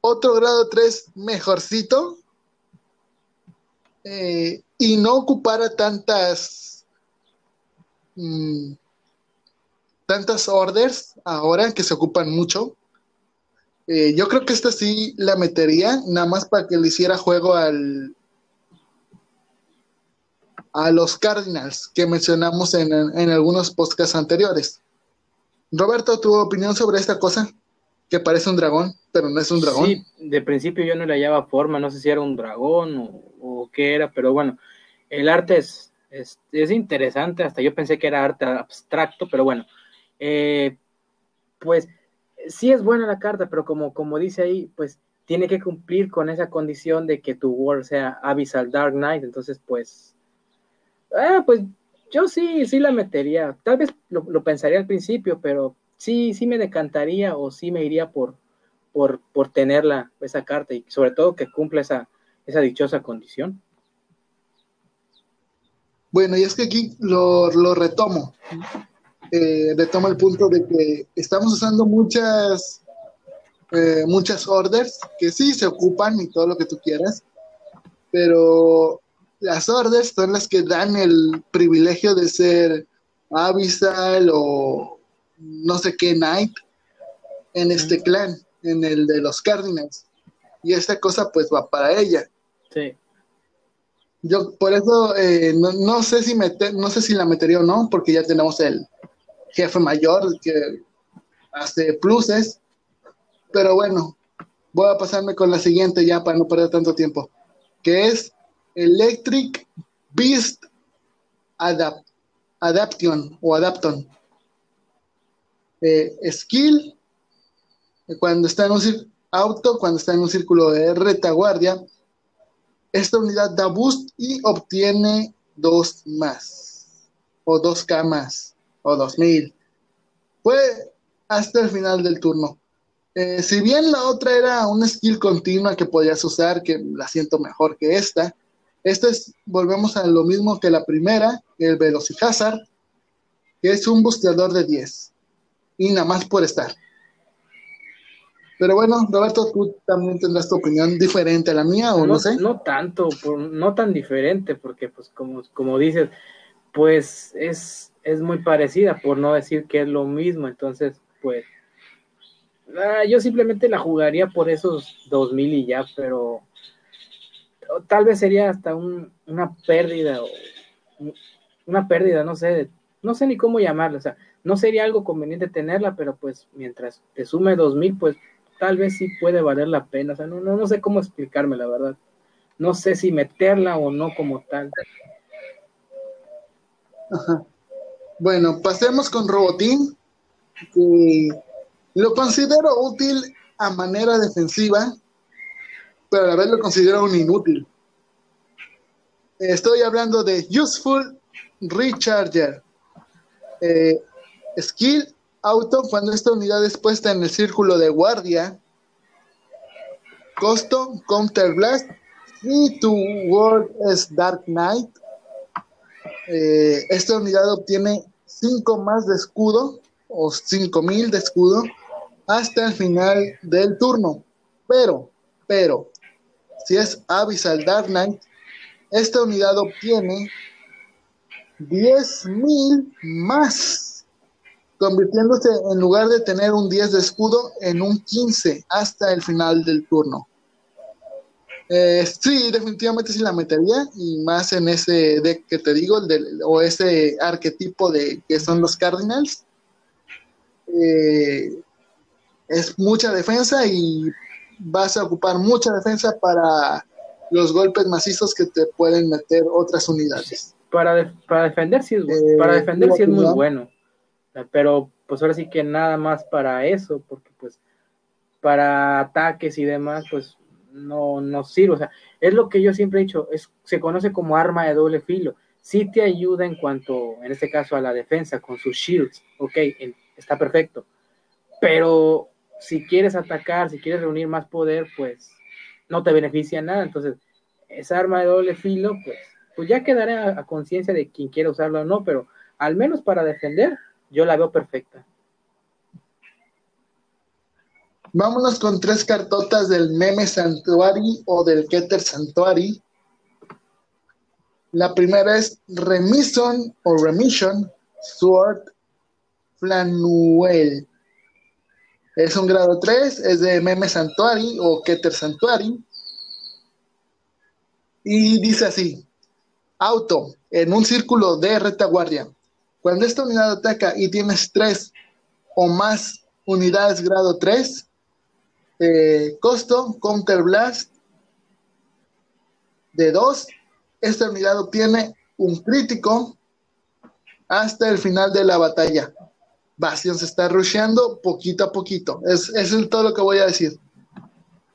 otro grado 3 mejorcito eh, y no ocupara tantas mm, tantas orders ahora que se ocupan mucho, eh, yo creo que esta sí la metería, nada más para que le hiciera juego al a los Cardinals que mencionamos en, en algunos podcasts anteriores. Roberto, ¿tu opinión sobre esta cosa? Que parece un dragón, pero no es un dragón. Sí, de principio yo no le hallaba forma, no sé si era un dragón o, qué era, pero bueno, el arte es, es, interesante, hasta yo pensé que era arte abstracto, pero bueno, eh, pues sí es buena la carta, pero como, como dice ahí, pues tiene que cumplir con esa condición de que tu world sea Abyssal Dark Knight, entonces pues, ah, pues yo sí, sí la metería. Tal vez lo, pensaría al principio, pero sí, sí me decantaría o sí me iría por, por, por tenerla, esa carta, y sobre todo que cumpla esa, esa dichosa condición. Bueno, y es que aquí lo, lo retomo. Eh, retomo el punto de que estamos usando muchas, eh, muchas orders que sí se ocupan y todo lo que tú quieras, pero las orders son las que dan el privilegio de ser Abyssal o no sé qué Knight en este clan, en el de los Cardinals. Y esta cosa pues va para ella. Sí. Yo por eso eh, no, sé si meter, no sé si la metería o no, porque ya tenemos el jefe mayor que hace pluses. Pero bueno, voy a pasarme con la siguiente ya para no perder tanto tiempo, que es Electric Beast Adapt Adaption o Adapton. Eh, skill, cuando está en un auto, cuando está en un círculo de retaguardia, esta unidad da boost y obtiene dos más, o dos K más, o dos mil. Fue hasta el final del turno. Eh, si bien la otra era una skill continua que podías usar, que la siento mejor que esta, este es, volvemos a lo mismo que la primera, el Velocihazard, que es un busteador de 10. Y nada más por estar. Pero bueno, Roberto, tú también tendrás tu opinión diferente a la mía, o no, sé. No tanto, no tan diferente, porque pues como, como dices, pues es, es muy parecida, por no decir que es lo mismo. Entonces, pues, ah, yo simplemente la jugaría por esos 2000 y ya, pero tal vez sería hasta una pérdida o una pérdida, no sé, no sé ni cómo llamarla, o sea, no sería algo conveniente tenerla, pero pues mientras te sume dos mil, pues tal vez sí puede valer la pena, o sea, no, no, no sé cómo explicarme la verdad, no sé si meterla o no como tal. Bueno, pasemos con Robotín, lo considero útil a manera defensiva, pero a la vez lo considero un inútil. Estoy hablando de Useful Recharger. Eh, skill Auto cuando esta unidad es puesta en el círculo de guardia. Costo Counter Blast. Y tu World es Dark Knight. Eh, esta unidad obtiene 5 más de escudo o 5000 de escudo hasta el final del turno. Pero, pero, si es Abyssal Dark Knight, esta unidad obtiene 10.000 más, convirtiéndose en lugar de tener un 10 de escudo en un 15 hasta el final del turno. Eh, sí, definitivamente sí la metería y más en ese deck que te digo, el o ese arquetipo de que son los Cardinals. Eh, es mucha defensa y vas a ocupar mucha defensa para los golpes macizos que te pueden meter otras unidades. Para, para defender sí es, eh, para defender sí es muy bueno, pero pues ahora sí que nada más para eso, porque pues para ataques y demás, pues no, no sirve. O sea, es lo que yo siempre he dicho, es, se conoce como arma de doble filo. Sí te ayuda en cuanto, en este caso, a la defensa con sus shields, ok, está perfecto. Pero si quieres atacar, si quieres reunir más poder, pues no te beneficia nada. Entonces, esa arma de doble filo, pues, pues ya quedaré a, conciencia de quien quiera usarla o no, pero al menos para defender, yo la veo perfecta. Vámonos con tres cartotas del meme Santuari o del Keter Santuari. La primera es Remison o Remission Sword Flanuel. Es un grado 3, es de Meme Santuari o Keter Santuari. Y dice así: Auto, en un círculo de retaguardia. Cuando esta unidad ataca y tienes tres o más unidades grado 3, eh, costo, Counter Blast de 2. Esta unidad obtiene un crítico hasta el final de la batalla. Bastion se está rusheando poquito a poquito. Es, es todo lo que voy a decir.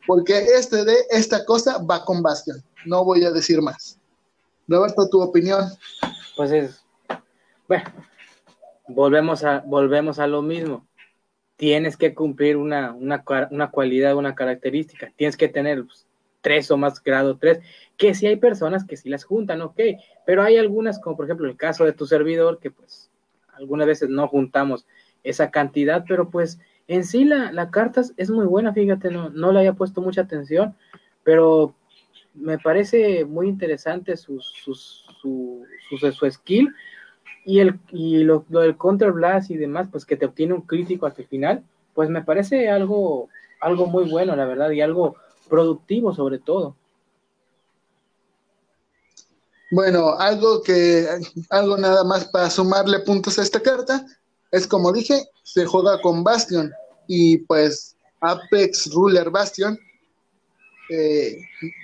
Porque este de esta cosa va con Bastion. No voy a decir más. Roberto, tu opinión. Pues es. Bueno, volvemos a, volvemos a lo mismo tienes que cumplir una, una, una cualidad, una característica, tienes que tener pues, tres o más grado tres, que si hay personas que sí las juntan, ok, pero hay algunas, como por ejemplo el caso de tu servidor, que pues algunas veces no juntamos esa cantidad, pero pues en sí la, la carta es muy buena, fíjate, no, no le había puesto mucha atención, pero me parece muy interesante su, su, su, su skill y, el, y lo, del Counter Blast y demás, pues que te obtiene un crítico hasta el final, pues me parece algo, algo muy bueno, la verdad, y algo productivo sobre todo. Bueno, algo que, algo nada más para sumarle puntos a esta carta, es como dije, se juega con Bastion y pues Apex Ruler Bastion eh,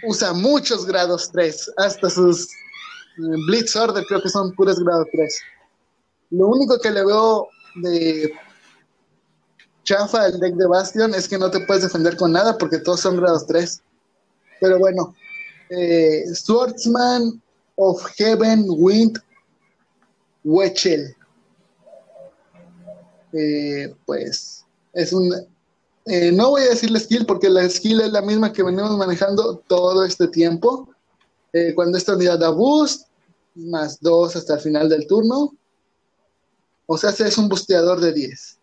usa muchos grados 3, hasta sus Blitz Order creo que son puros grado 3. Lo único que le veo de chafa al deck de Bastion es que no te puedes defender con nada porque todos son grados 3. Pero bueno, eh, Swordsman of Heaven Wind Wechel. Eh, pues es un. Eh, no voy a decir la skill porque la skill es la misma que venimos manejando todo este tiempo. cuando esta unidad da boost, más 2 hasta el final del turno. O sea, es un busteador de 10.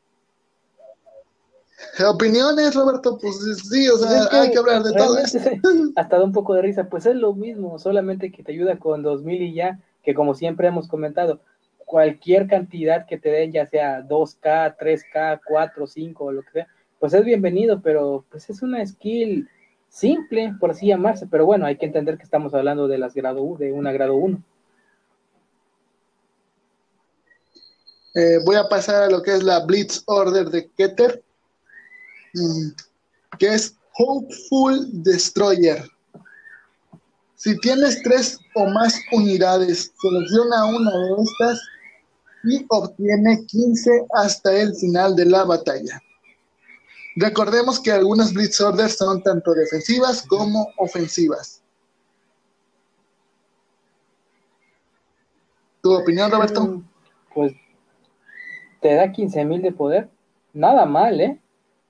¿Opiniones, Roberto? Pues sí, o sea, hay que hablar de todo esto. Hasta da un poco de risa. Pues es lo mismo, solamente que te ayuda con 2000 y ya, que como siempre hemos comentado, cualquier cantidad que te den, ya sea 2K, 3K, 4, 5 o lo que sea, pues es bienvenido, pero pues es una skill simple, por así llamarse. Pero bueno, hay que entender que estamos hablando de las grado U, de una grado 1. Eh, voy a pasar a lo que es la Blitz Order de Keter, mm, que es Hopeful Destroyer. Si tienes tres o más unidades, selecciona una de estas y obtiene 15 hasta el final de la batalla. Recordemos que algunas Blitz Orders son tanto defensivas como ofensivas. ¿Tu opinión, Roberto? Mm, pues te da 15 mil de poder, nada mal, ¿eh?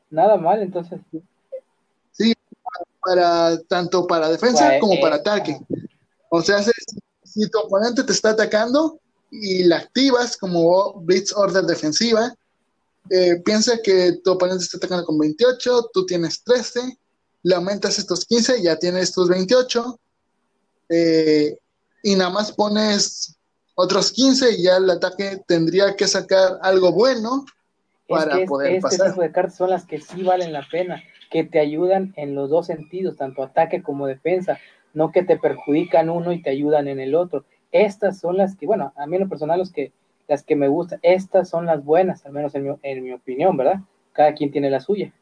Nada mal, entonces. Sí, para, tanto para defensa pues, como eh, para ataque. O sea, si, tu oponente te está atacando y la activas como Blitz Order defensiva, eh, piensa que tu oponente está atacando con 28, tú tienes 13, le aumentas estos 15, ya tienes tus 28, eh, y nada más pones otros 15 y ya el ataque tendría que sacar algo bueno para poder este pasar. tipo de cartas son las que sí valen la pena, que te ayudan en los dos sentidos, tanto ataque como defensa, no que te perjudican uno y te ayudan en el otro. Estas son las que, bueno, a mí en lo personal los que, las que me gustan, estas son las buenas, al menos en mi, en mi opinión, ¿verdad? Cada quien tiene la suya.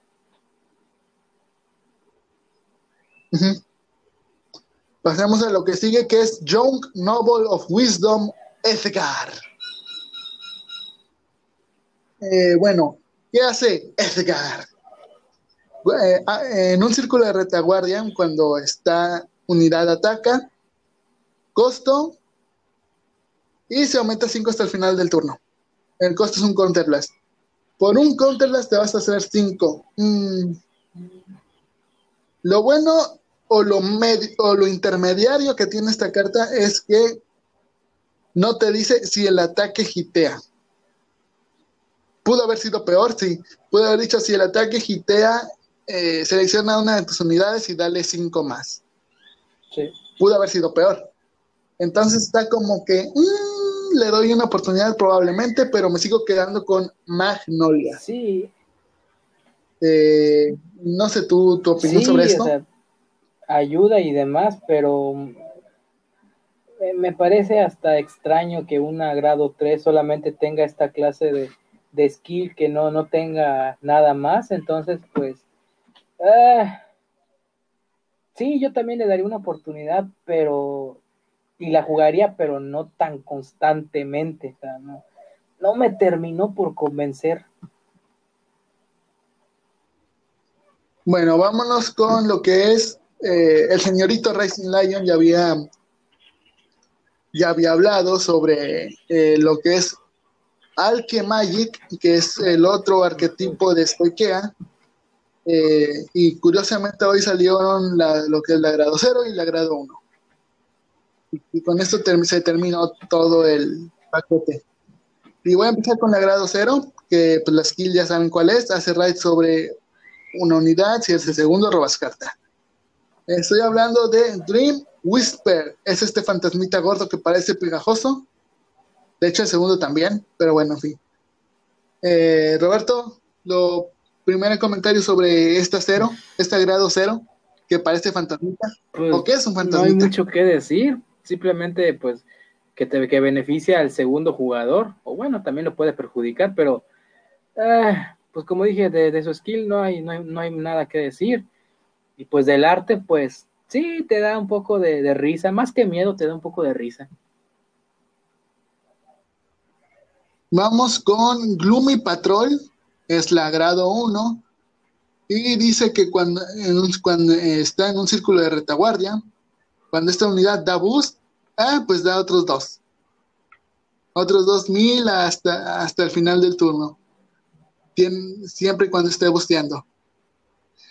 Pasemos a lo que sigue, que es Young Noble of Wisdom Edgar. Eh, bueno, ¿qué hace Edgar? Eh, ah, en un círculo de retaguardia, cuando esta unidad ataca, costo y se aumenta 5 hasta el final del turno. El costo es un counter blast. Por un counter blast te vas a hacer 5. Mm. Lo bueno o lo, o lo intermediario que tiene esta carta es que no te dice si el ataque hitea. Pudo haber sido peor, sí. Pudo haber dicho si el ataque hitea eh, selecciona una de tus unidades y dale cinco más. Sí. Pudo haber sido peor. Entonces está como que mm, le doy una oportunidad probablemente, pero me sigo quedando con Magnolia. Sí. Eh, no sé tu, tu opinión sobre esto. ayuda y demás, pero me parece hasta extraño que una grado 3 solamente tenga esta clase de, de skill que no, no tenga nada más. Entonces, pues, ah, sí, yo también le daría una oportunidad, pero, y la jugaría, pero no tan constantemente. O sea, no, no me terminó por convencer. Bueno, vámonos con lo que es eh, el señorito Racing Lion. Ya había, ya había hablado sobre eh, lo que es Alke Magic, que es el otro arquetipo de Stoikea. Eh, y curiosamente hoy salieron lo que es la grado 0 y la grado 1. Y, con esto se terminó todo el paquete. Y voy a empezar con la grado 0, que pues la skill ya saben cuál es, hace raid sobre una unidad, si es el segundo robas carta. Estoy hablando de Dream Whisper, es este fantasmita gordo que parece pegajoso, de hecho, el segundo también, pero bueno, en fin. Eh, Roberto, lo primer comentario sobre esta cero, este grado cero, que parece fantasmita. Pues, ¿O qué es un fantasmita? No hay mucho que decir, simplemente pues que te que beneficia al segundo jugador, o bueno, también lo puede perjudicar, pero ah, pues como dije, de, su skill no hay, no hay, no hay nada que decir. Y pues del arte, pues sí, te da un poco de risa, más que miedo, te da un poco de risa. Vamos con Gloomy Patrol, es la grado 1, y dice que cuando, cuando está en un círculo de retaguardia, cuando esta unidad da boost, ah, pues da otros dos. Otros dos mil hasta, hasta el final del turno. siempre y cuando esté busteando.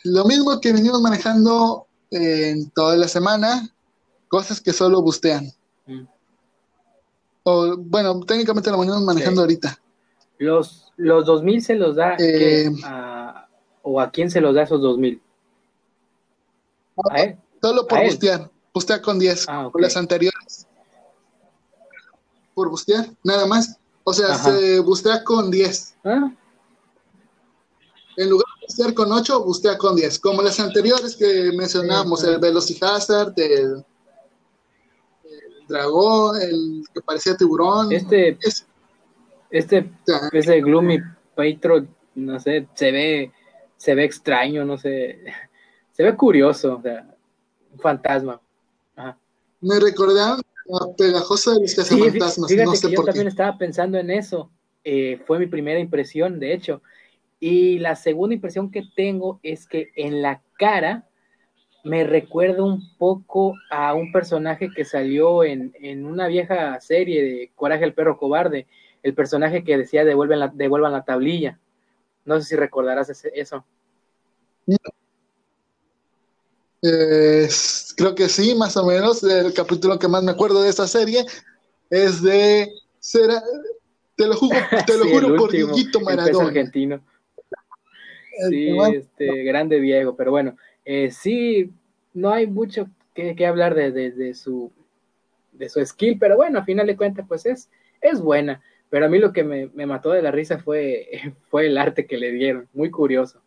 Lo mismo que venimos manejando en toda la semana, cosas que solo bustean. Mm. O, bueno, técnicamente lo venimos manejando ahorita. Los, los 2000 se los da eh, o a quién se los da esos 2000? ¿A él? Solo por bustear. Bustea con 10. Ah, las anteriores. Por bustear, nada más. O sea, se bustea con 10. ¿Ah? En lugar de bustear con 8, bustea con 10. Como las anteriores que mencionamos, el Velocihazard, el dragón, el que parecía tiburón. Este, este, ese Gloomy Patrol, no sé, se ve, se ve extraño, no sé, se ve curioso, o sea, un fantasma. Me recordaron la pegajosa de los cazafantasmas. Sí, no sé yo también estaba pensando en eso. Eh, fue mi primera impresión, de hecho. Y la segunda impresión que tengo es que en la cara me recuerda un poco a un personaje que salió en, una vieja serie de Coraje el perro cobarde, el personaje que decía devuelven la, devuelvan la tablilla. No sé si recordarás eso. creo que sí, más o menos. El capítulo que más me acuerdo de esta serie es de. Será, te lo, te lo juro por Guillito Maradona. argentino. Sí, este, grande Diego, pero bueno, eh, sí, no hay mucho que, hablar de, su de su skill, pero bueno, a final de cuentas, pues es, es buena. Pero a mí lo que me, mató de la risa fue, fue el arte que le dieron, muy curioso.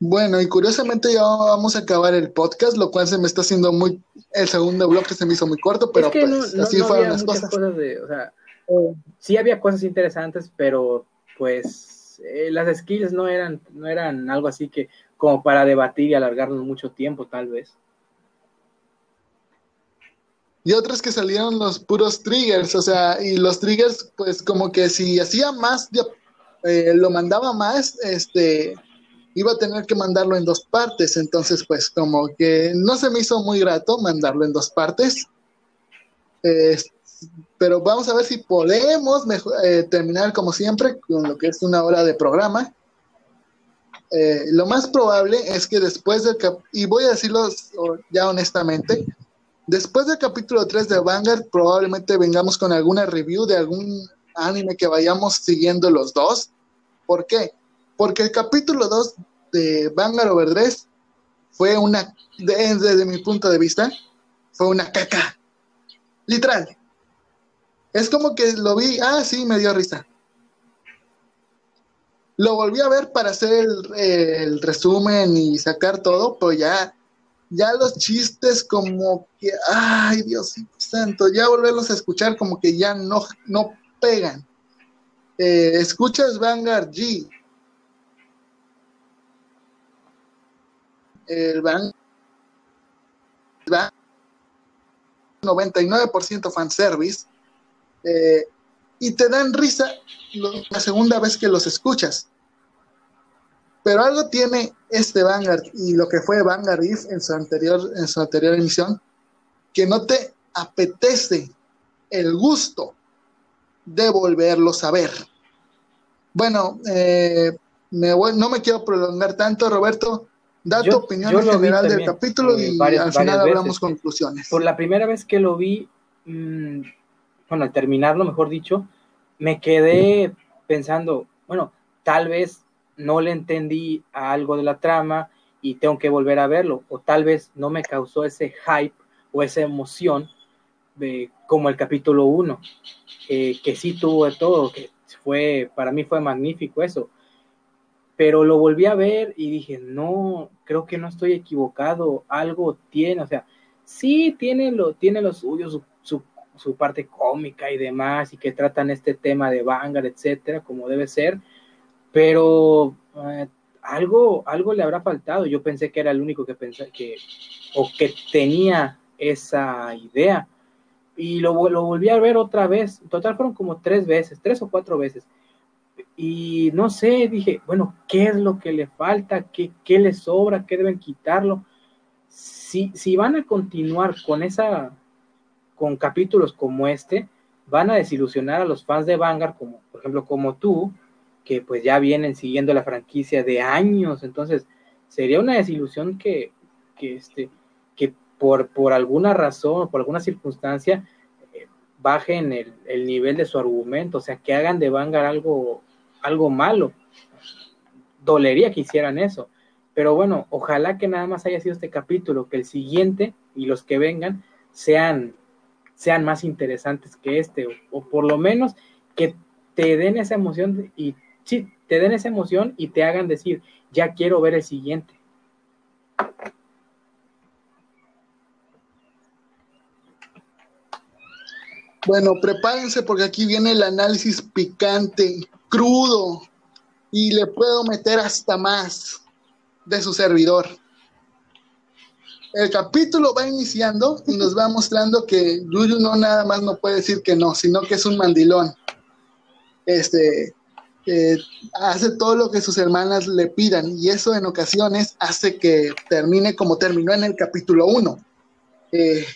Bueno, y curiosamente ya vamos a acabar el podcast, lo cual se me está haciendo muy, el segundo bloque se me hizo muy corto, pero pues así fueron las cosas. o sea, sí había cosas interesantes, pero pues eh, las skills no eran, no eran algo así que como para debatir y alargarnos mucho tiempo, tal vez. Y otras que salieron los puros triggers, o sea, y los triggers, pues como que si hacía más, eh, lo mandaba más, este, iba a tener que mandarlo en dos partes, entonces pues como que no se me hizo muy grato mandarlo en dos partes. Este, pero vamos a ver si podemos eh, terminar como siempre con lo que es una hora de programa. Eh, lo más probable es que después del y voy a decirlo ya honestamente, después del capítulo 3 de Vanguard probablemente vengamos con alguna review de algún anime que vayamos siguiendo los dos. ¿Por qué? Porque el capítulo 2 de Vanguard Overdress fue una, desde mi punto de vista, fue una caca. Literal. Es como que lo vi, ah, sí, me dio risa. Lo volví a ver para hacer el, resumen y sacar todo, pero ya, ya los chistes como que, ay Dios santo, ya volverlos a escuchar como que ya no, no pegan. Eh, escuchas Vanguard G. El Vanguard 99% fanservice eh, y te dan risa la segunda vez que los escuchas. Pero algo tiene este Vanguard y lo que fue Vanguard If en su anterior, en su anterior emisión, que no te apetece el gusto de volverlos a ver. Bueno, eh, no me quiero prolongar tanto, Roberto. Da tu opinión en general del capítulo y al final hablamos conclusiones. Por la primera vez que lo vi, mm, bueno, al terminarlo, mejor dicho, me quedé pensando, bueno, tal vez no le entendí a algo de la trama y tengo que volver a verlo, o tal vez no me causó ese hype o esa emoción de, como el capítulo 1, que sí tuvo de todo, que fue, para mí fue magnífico eso, pero lo volví a ver y dije, no, creo que no estoy equivocado, algo tiene, o sea, sí tiene lo, tiene lo suyo, su, su su parte cómica y demás, y que tratan este tema de Vanguard, etcétera, como debe ser, pero eh, algo, algo le habrá faltado. Yo pensé que era el único que pensaba que, o que tenía esa idea, y lo, lo volví a ver otra vez. En total fueron como tres veces, tres o cuatro veces. Y no sé, dije, bueno, ¿qué es lo que le falta? ¿Qué, qué le sobra? ¿Qué deben quitarlo? Si, si van a continuar con esa con capítulos como este van a desilusionar a los fans de Vanguard, como por ejemplo como tú, que pues ya vienen siguiendo la franquicia de años, entonces sería una desilusión que, que, este, que por, por alguna razón, por alguna circunstancia, eh, bajen el, el, nivel de su argumento, o sea, que hagan de Vanguard algo, algo malo. Dolería que hicieran eso. Pero bueno, ojalá que nada más haya sido este capítulo, que el siguiente y los que vengan sean sean más interesantes que este, o, por lo menos que te den esa emoción y te den esa emoción y te hagan decir, ya quiero ver el siguiente. Bueno, prepárense porque aquí viene el análisis picante, crudo, y le puedo meter hasta más de su servidor el capítulo va iniciando y nos va mostrando que Yuyu no nada más no puede decir que no, sino que es un mandilón. Este eh, hace todo lo que sus hermanas le pidan y eso en ocasiones hace que termine como terminó en el capítulo 1. Eh,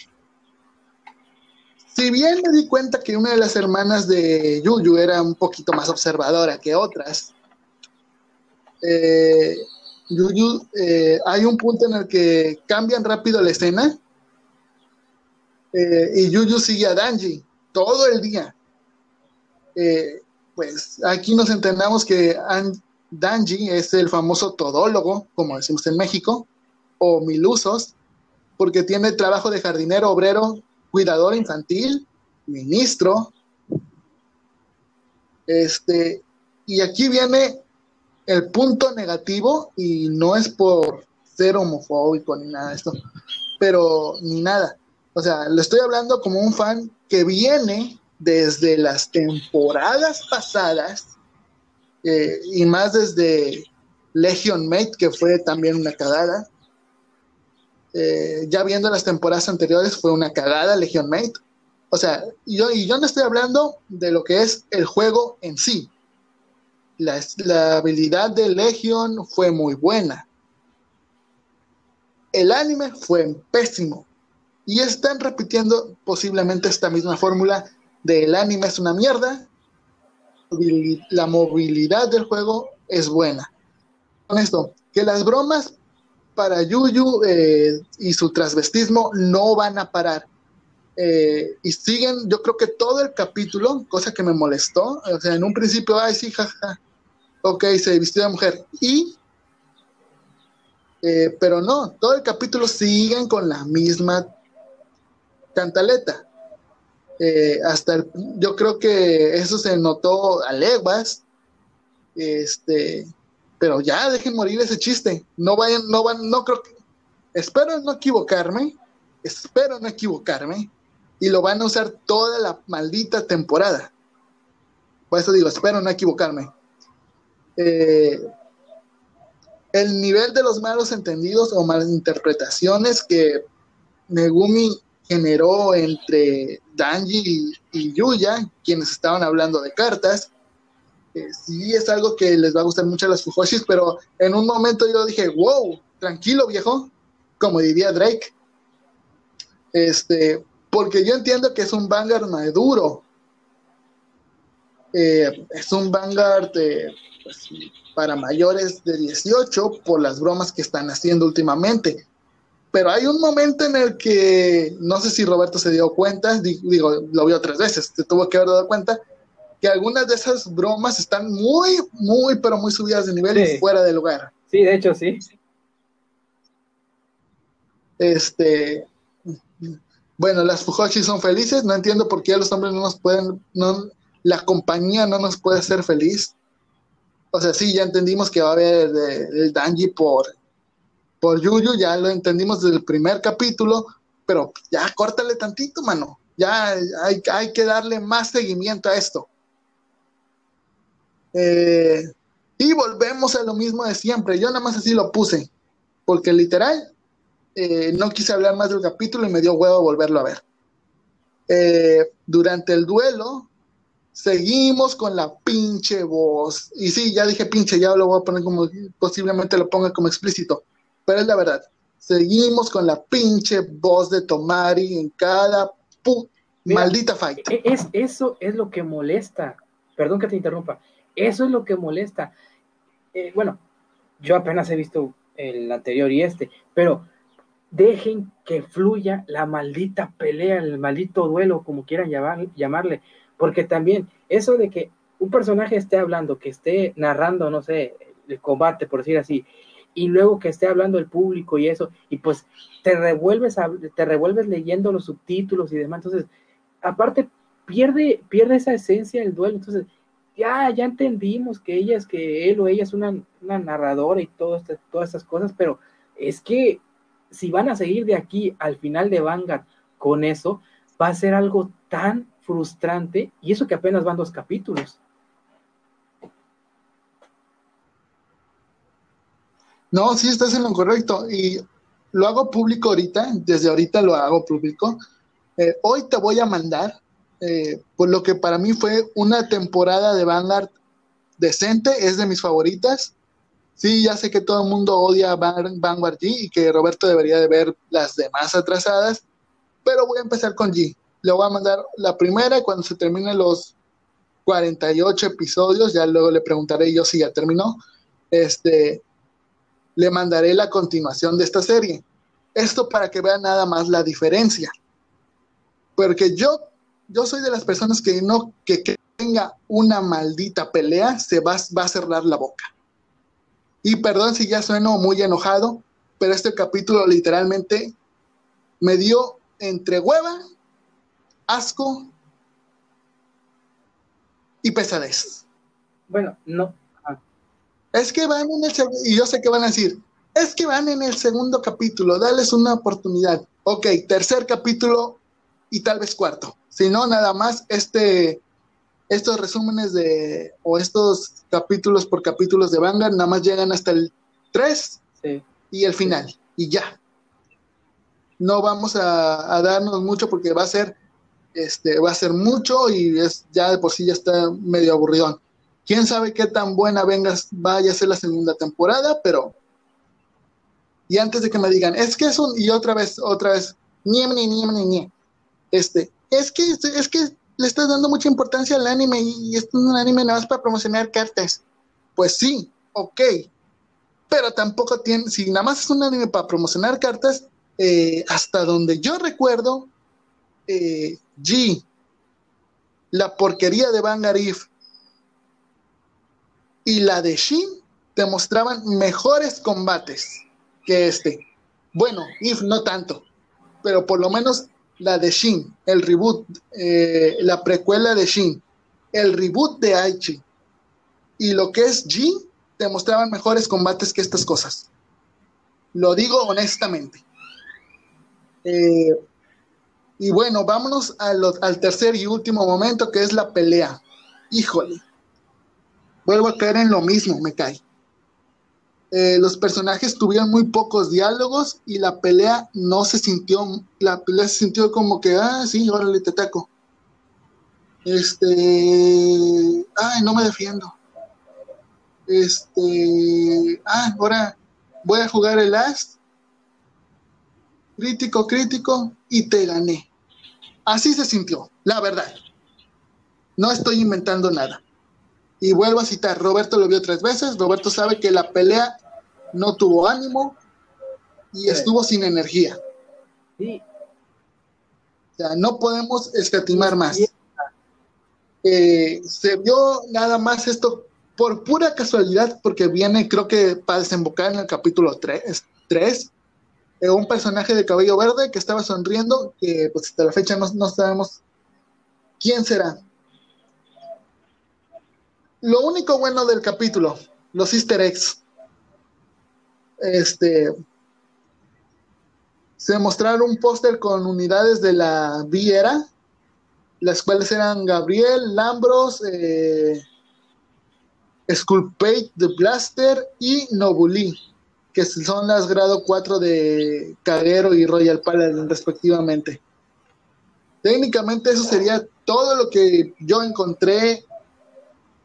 si bien me di cuenta que una de las hermanas de Yuyu era un poquito más observadora que otras, eh, Yuyu, eh, hay un punto en el que cambian rápido la escena eh, y Yuyu sigue a Danji todo el día. Eh, pues aquí nos entendamos que Danji es el famoso todólogo, como decimos en México, o milusos, porque tiene trabajo de jardinero, obrero, cuidador infantil, ministro. Este, y aquí viene el punto negativo, y no es por ser homofóbico ni nada de esto, pero ni nada. O sea, le estoy hablando como un fan que viene desde las temporadas pasadas eh, y más desde Legion Mate, que fue también una cagada. Eh, ya viendo las temporadas anteriores, fue una cagada Legion Mate. O sea, yo, y yo no estoy hablando de lo que es el juego en sí, la, habilidad de Legion fue muy buena. El anime fue pésimo. Y están repitiendo posiblemente esta misma fórmula de el anime es una mierda. La movilidad del juego es buena. Con esto, que las bromas para Yuyu eh, y su transvestismo no van a parar. Eh, y siguen, yo creo que todo el capítulo, cosa que me molestó, o sea, en un principio, ay, sí, jaja, ok, se vistió de mujer. Y, eh, pero no, todo el capítulo siguen con la misma cantaleta. Eh, hasta el, yo creo que eso se notó a leguas, este, pero ya dejen morir ese chiste. No vayan, no van, no creo que, espero no equivocarme, espero no equivocarme, y lo van a usar toda la maldita temporada. Por eso digo, espero no equivocarme. Eh, el nivel de los malos entendidos o malinterpretaciones que Megumi generó entre Danji y, Yuya, quienes estaban hablando de cartas, eh, sí es algo que les va a gustar mucho a los Fujoshis, pero en un momento yo dije, wow, tranquilo viejo, como diría Drake. Este, porque yo entiendo que es un Vanguard maduro. Eh, es un Vanguard pues, para mayores de 18 por las bromas que están haciendo últimamente. Pero hay un momento en el que, no sé si Roberto se dio cuenta, digo, lo vio tres veces, se tuvo que haber dado cuenta, que algunas de esas bromas están muy, muy, pero muy subidas de nivel y fuera de lugar. Sí, de hecho, sí. Este, bueno, las Fujoshi son felices, no entiendo por qué los hombres no nos pueden, no, la compañía no nos puede hacer feliz. O sea, sí, ya entendimos que va a haber el, Danji por, por Yuyu, ya lo entendimos desde el primer capítulo, pero ya córtale tantito, mano. Ya hay, hay que darle más seguimiento a esto. Eh, y volvemos a lo mismo de siempre. Yo nada más así lo puse, porque literal eh, no quise hablar más del capítulo y me dio huevo volverlo a ver. Eh, durante el duelo, seguimos con la pinche voz. Y sí, ya dije pinche, ya lo voy a poner como, posiblemente lo ponga como explícito, pero es la verdad. Seguimos con la pinche voz de Tomari en cada maldita fight. E-, es, eso es lo que molesta. Perdón que te interrumpa. Eso es lo que molesta. Eh, bueno, yo apenas he visto el anterior y este, pero dejen que fluya la maldita pelea, el maldito duelo, como quieran llamarle, porque también eso de que un personaje esté hablando, que esté narrando, no sé, el combate, por decir así, y luego que esté hablando el público y eso, y pues te revuelves, te revuelves leyendo los subtítulos y demás, entonces, aparte, pierde, pierde esa esencia del duelo, entonces, ya, ya entendimos que ella es, que él o ella es una, narradora y este, todas estas cosas, pero es que si van a seguir de aquí al final de Vanguard con eso, va a ser algo tan frustrante y eso que apenas van dos capítulos. No, sí, estás en lo correcto y lo hago público ahorita, desde ahorita lo hago público. Eh, hoy te voy a mandar, eh, por lo que para mí fue una temporada de Vanguard decente, es de mis favoritas. Sí, ya sé que todo el mundo odia a Vanguard G y que Roberto debería de ver las demás atrasadas, pero voy a empezar con G. Le voy a mandar la primera y cuando se terminen los 48 episodios, ya luego le preguntaré yo si ya terminó, este, le mandaré la continuación de esta serie. Esto para que vean nada más la diferencia. Porque yo, yo soy de las personas que no, que, tenga una maldita pelea, se va, va a cerrar la boca y perdón si ya sueno muy enojado, pero este capítulo literalmente me dio entre hueva, asco y pesadez. Bueno, no. Es que van en el y yo sé que van a decir, es que van en el segundo capítulo, dales una oportunidad. Ok, tercer capítulo y tal vez cuarto. Si no, nada más este estos resúmenes de, o estos capítulos por capítulos de Vanguard, nada más llegan hasta el 3 y el final, y ya. No vamos a, darnos mucho porque va a ser, este, va a ser mucho y es ya de por sí ya está medio aburridón. Quién sabe qué tan buena vengas vaya a ser la segunda temporada, pero. Y antes de que me digan, es que es un, y otra vez, otra vez, ni, ni, ni, ni. Este, es que, es que le estás dando mucha importancia al anime y, esto es un anime nada más para promocionar cartas. Pues sí, ok. Pero tampoco tiene, si nada más es un anime para promocionar cartas, eh, hasta donde yo recuerdo, eh, G, la porquería de Bangarif y la de Shin te mostraban mejores combates que este. Bueno, If no tanto, pero por lo menos la de Shin, el reboot, eh, la precuela de Shin, el reboot de Aichi y lo que es G, te mostraban mejores combates que estas cosas. Lo digo honestamente. Eh, y bueno, vámonos al tercer y último momento que es la pelea. Híjole, vuelvo a caer en lo mismo, me cae. Eh, los personajes tuvieron muy pocos diálogos y la pelea no se sintió, la pelea se sintió como que, ah, sí, órale, te ataco. Este, ay, no me defiendo. Este, ah, ahora voy a jugar el Last, crítico, crítico, y te gané. Así se sintió, la verdad. No estoy inventando nada. Y vuelvo a citar, Roberto lo vio tres veces, Roberto sabe que la pelea no tuvo ánimo y estuvo sin energía. Sí. O sea, no podemos escatimar más. Eh, se vio nada más esto por pura casualidad, porque viene, creo que para desembocar en el capítulo 3, 3 un personaje de cabello verde que estaba sonriendo, que pues hasta la fecha no, sabemos quién será. Lo único bueno del capítulo, los easter eggs. Este, se mostraron un póster con unidades de la Viera, las cuales eran Gabriel, Lambros, eh, Sculpate de Blaster y Nobuli, que son las grado 4 de Caguero y Royal Paladin respectivamente. Técnicamente eso sería todo lo que yo encontré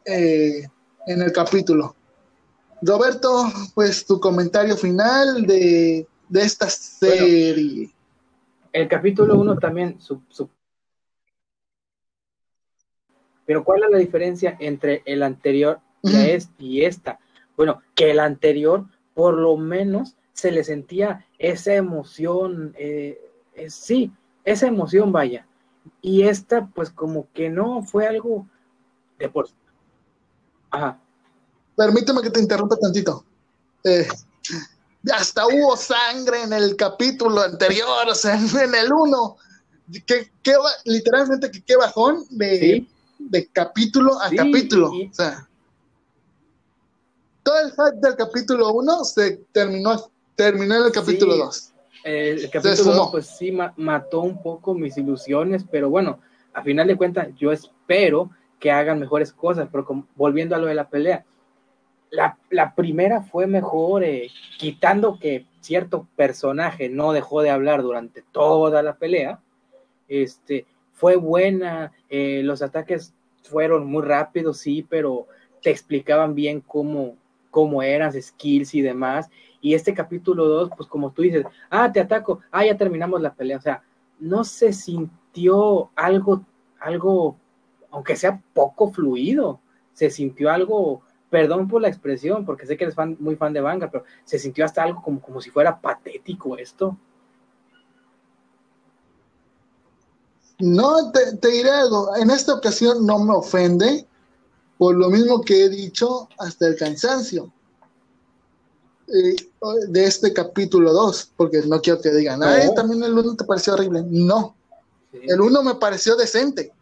eh, en el capítulo. Roberto, pues tu comentario final de, esta serie. el capítulo 1 también, pero ¿cuál es la diferencia entre el anterior y, esta? Bueno, que el anterior, por lo menos, se le sentía esa emoción, eh, sí, esa emoción, vaya. Y esta, pues como que no, fue algo de por Permíteme que te interrumpa tantito. Eh, hasta hubo sangre en el capítulo anterior, o sea, en el 1. Que, literalmente que qué bajón de, capítulo a capítulo. O sea, todo el hype del capítulo 1 se terminó, terminó en el capítulo 2. el capítulo 2 pues sí mató un poco mis ilusiones, pero bueno, a final de cuentas yo espero que hagan mejores cosas, pero volviendo a lo de la pelea, la, la primera fue mejor, eh, quitando que cierto personaje no dejó de hablar durante toda la pelea, este, fue buena, eh, los ataques fueron muy rápidos, sí, pero te explicaban bien cómo, cómo eran, skills y demás. Y este capítulo 2, pues como tú dices, ah, te ataco, ah, ya terminamos la pelea. O sea, no se sintió algo, algo aunque sea poco fluido, se sintió algo, perdón por la expresión, porque sé que eres muy fan de Vanga, pero se sintió hasta algo como, como si fuera patético esto. No, te, diré algo, en esta ocasión no me ofende, por lo mismo que he dicho hasta el cansancio eh, de este capítulo 2, porque no quiero que digan, ay, también el 1 te pareció horrible. No, el 1 me pareció decente.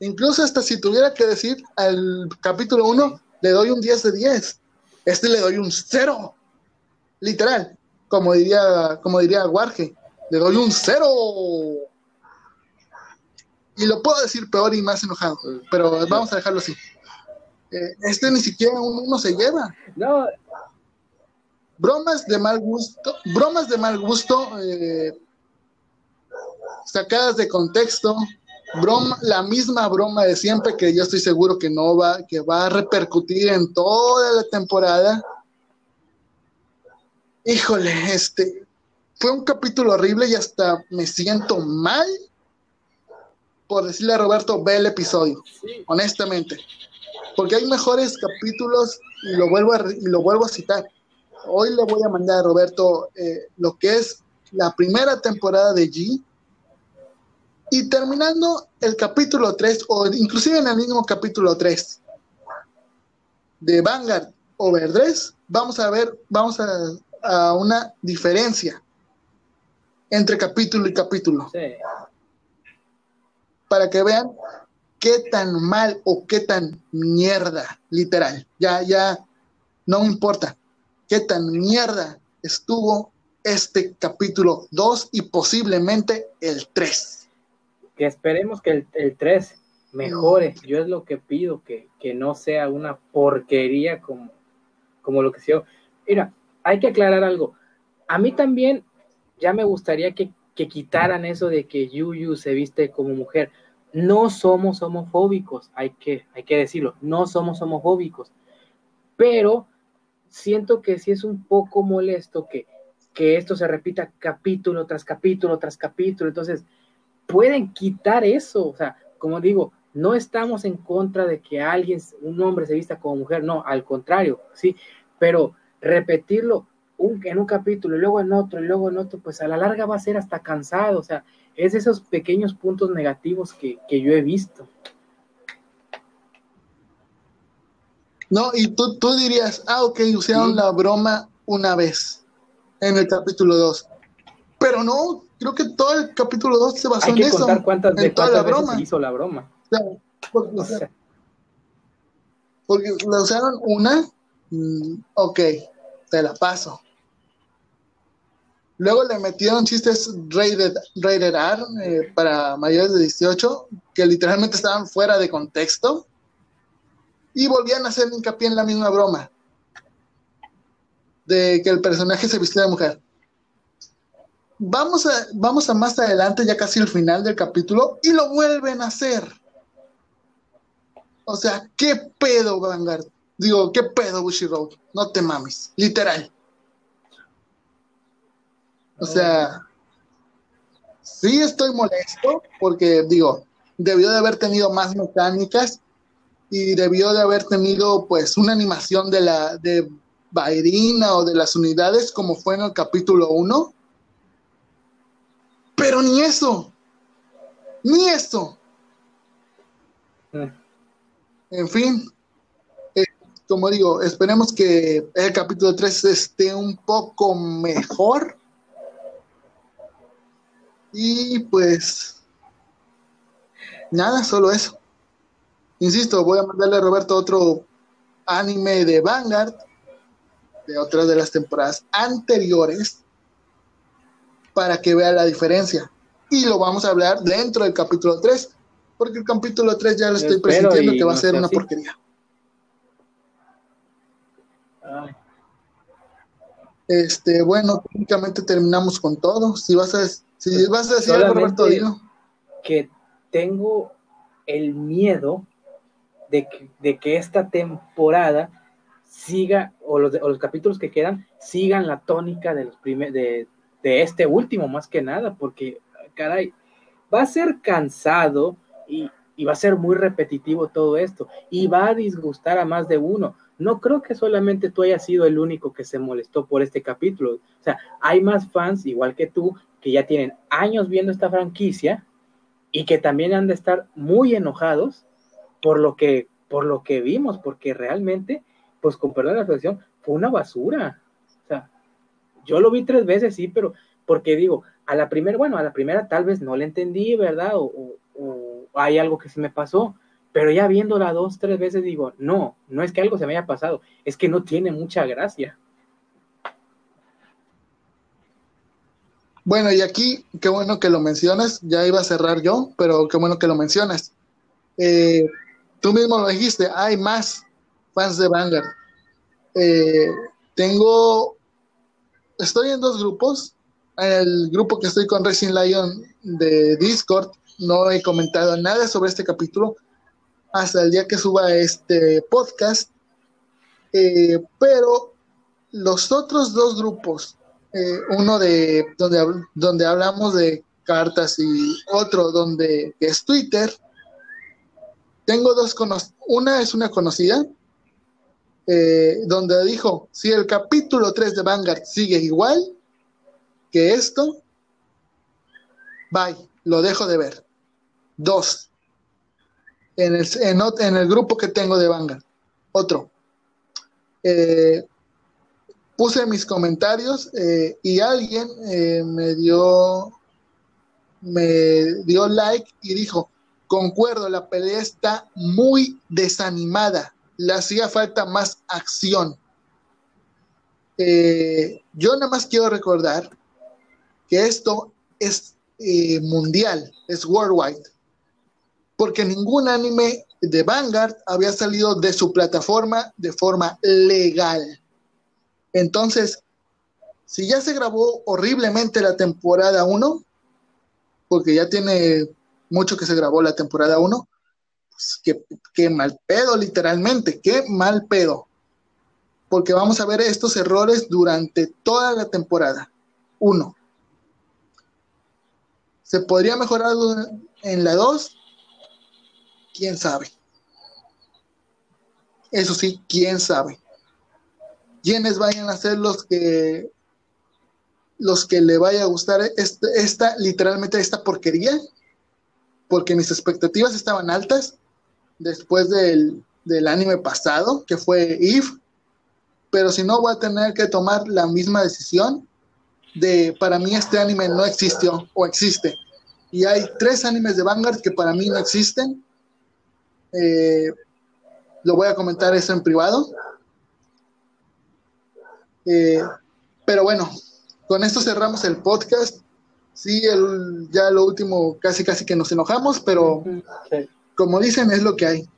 Incluso hasta si tuviera que decir al capítulo 1, le doy un 10 de 10. Este le doy un 0. Literal. Como diría, como diría Warge. Le doy un 0. Y lo puedo decir peor y más enojado. Pero vamos a dejarlo así. Eh, este ni siquiera uno se lleva. No. Bromas de mal gusto. Bromas de mal gusto. Eh, sacadas de contexto broma, la misma broma de siempre que yo estoy seguro que no va, que va a repercutir en toda la temporada. Híjole, este fue un capítulo horrible y hasta me siento mal por decirle a Roberto, ve el episodio, honestamente. Porque hay mejores capítulos y lo vuelvo a, y lo vuelvo a citar. Hoy le voy a mandar a Roberto eh, lo que es la primera temporada de G, y terminando el capítulo 3, o inclusive en el mismo capítulo 3, de Vanguard Overdress, vamos a ver, vamos a, a una diferencia entre capítulo y capítulo. Sí. Para que vean qué tan mal o qué tan mierda, literal. Ya, ya, no me importa qué tan mierda estuvo este capítulo 2 y posiblemente el 3. Que esperemos que el, el 3 mejore. Yo es lo que pido, que, que no sea una porquería como, como lo que se Mira, hay que aclarar algo. A mí también ya me gustaría que, que quitaran eso de que Yuyu se viste como mujer. No somos homofóbicos, hay que, hay que decirlo, no somos homofóbicos. Pero siento que sí es un poco molesto que, que esto se repita capítulo tras capítulo tras capítulo. Entonces, pueden quitar eso. O sea, como digo, no estamos en contra de que alguien, un hombre se vista como mujer, no, al contrario, sí, pero repetirlo en un capítulo y luego en otro y luego en otro, pues a la larga va a ser hasta cansado, o sea, es esos pequeños puntos negativos que, que yo he visto. No, y tú, tú dirías, ah, ok, usaron Sí. la broma una vez en el capítulo 2. Pero no, creo que todo el capítulo 2 se basó Hay en que eso. contar cuántas, de en toda cuántas la veces broma. se hizo la broma. O sea, porque, o sea, porque la usaron una, mm, ok, te la paso. Luego le metieron chistes rated, rated eh, para mayores de 18 que literalmente estaban fuera de contexto y volvían a hacer hincapié en la misma broma de que el personaje se vistió de mujer. Vamos a, vamos a más adelante, ya casi el final del capítulo, y lo vuelven a hacer. O sea, ¿qué pedo, Vanguard? Digo, ¿qué pedo, Bushiroad? No te mames, literal. O sea, sí estoy molesto porque, digo, debió de haber tenido más mecánicas y debió de haber tenido, pues, una animación de la de Bairina o de las unidades como fue en el capítulo 1. Pero ni eso, ni eso. mm, En fin, eh, como digo, esperemos que el capítulo 3 esté un poco mejor. Y pues, nada, solo eso. Insisto, voy a mandarle a Roberto otro anime de Vanguard, de otras de las temporadas anteriores, para que vea la diferencia. Y lo vamos a hablar dentro del capítulo 3, porque el capítulo 3 ya lo estoy Espero presintiendo que va a ser una así. porquería. ay, Este, bueno, técnicamente terminamos con todo. Si vas a, si vas a decir algo, Roberto, que tengo el miedo de que, de que esta temporada siga, o los, o los capítulos que quedan, sigan la tónica de, los prime- de, de este último, más que nada, porque, caray, va a ser cansado y, y va a ser muy repetitivo todo esto, y va a disgustar a más de uno. No creo que solamente tú hayas sido el único que se molestó por este capítulo. O sea, hay más fans, igual que tú, que ya tienen años viendo esta franquicia y que también han de estar muy enojados por lo que por lo que vimos, porque realmente, pues con perdón de la expresión, fue una basura. O sea, yo lo vi tres veces, sí, pero porque digo, a la primera, bueno, a la primera tal vez no le entendí, ¿verdad? O, o- o hay algo que se me pasó, pero ya viéndola dos, tres veces digo, no, no es que algo se me haya pasado, es que no tiene mucha gracia. Bueno, y aquí, qué bueno que lo mencionas. Ya iba a cerrar yo, pero qué bueno que lo mencionas. Eh, tú mismo lo dijiste, hay más fans de Vanguard. Eh, tengo, estoy en dos grupos. En el grupo que estoy con Racing Lion de Discord, no he comentado nada sobre este capítulo hasta el día que suba este podcast. Eh, pero los otros dos grupos, eh, uno de donde, donde hablamos de cartas y otro donde es Twitter, tengo dos cono una es una conocida eh, donde dijo si el capítulo 3 de Vanguard sigue igual que esto bye, lo dejo de ver dos en el, en, en el grupo que tengo de Vanguard. Otro eh, puse mis comentarios eh, y alguien eh, me dio me dio like y dijo, concuerdo, la pelea está muy desanimada, le hacía falta más acción. yo nada más quiero recordar que esto es mundial, es worldwide, porque ningún anime de Vanguard había salido de su plataforma de forma legal. Entonces, si ya se grabó horriblemente la temporada 1, porque ya tiene mucho que se grabó la temporada 1, pues qué, mal pedo, literalmente, qué mal pedo. Porque vamos a ver estos errores durante toda la temporada. Uno. ¿Se podría mejorar en la 2? quién sabe. Eso sí, quién sabe. ¿Quiénes vayan a ser los que los que le vaya a gustar este, esta, literalmente esta porquería? Porque mis expectativas estaban altas después del, del anime pasado, que fue Eve, pero si no voy a tener que tomar la misma decisión de para mí este anime no existió o existe. Y hay tres animes de Vanguard que para mí no existen eh, lo voy a comentar eso en privado. Eh, pero bueno, con esto cerramos el podcast. Sí, el, ya lo último, casi casi que nos enojamos, pero como dicen, es lo que hay.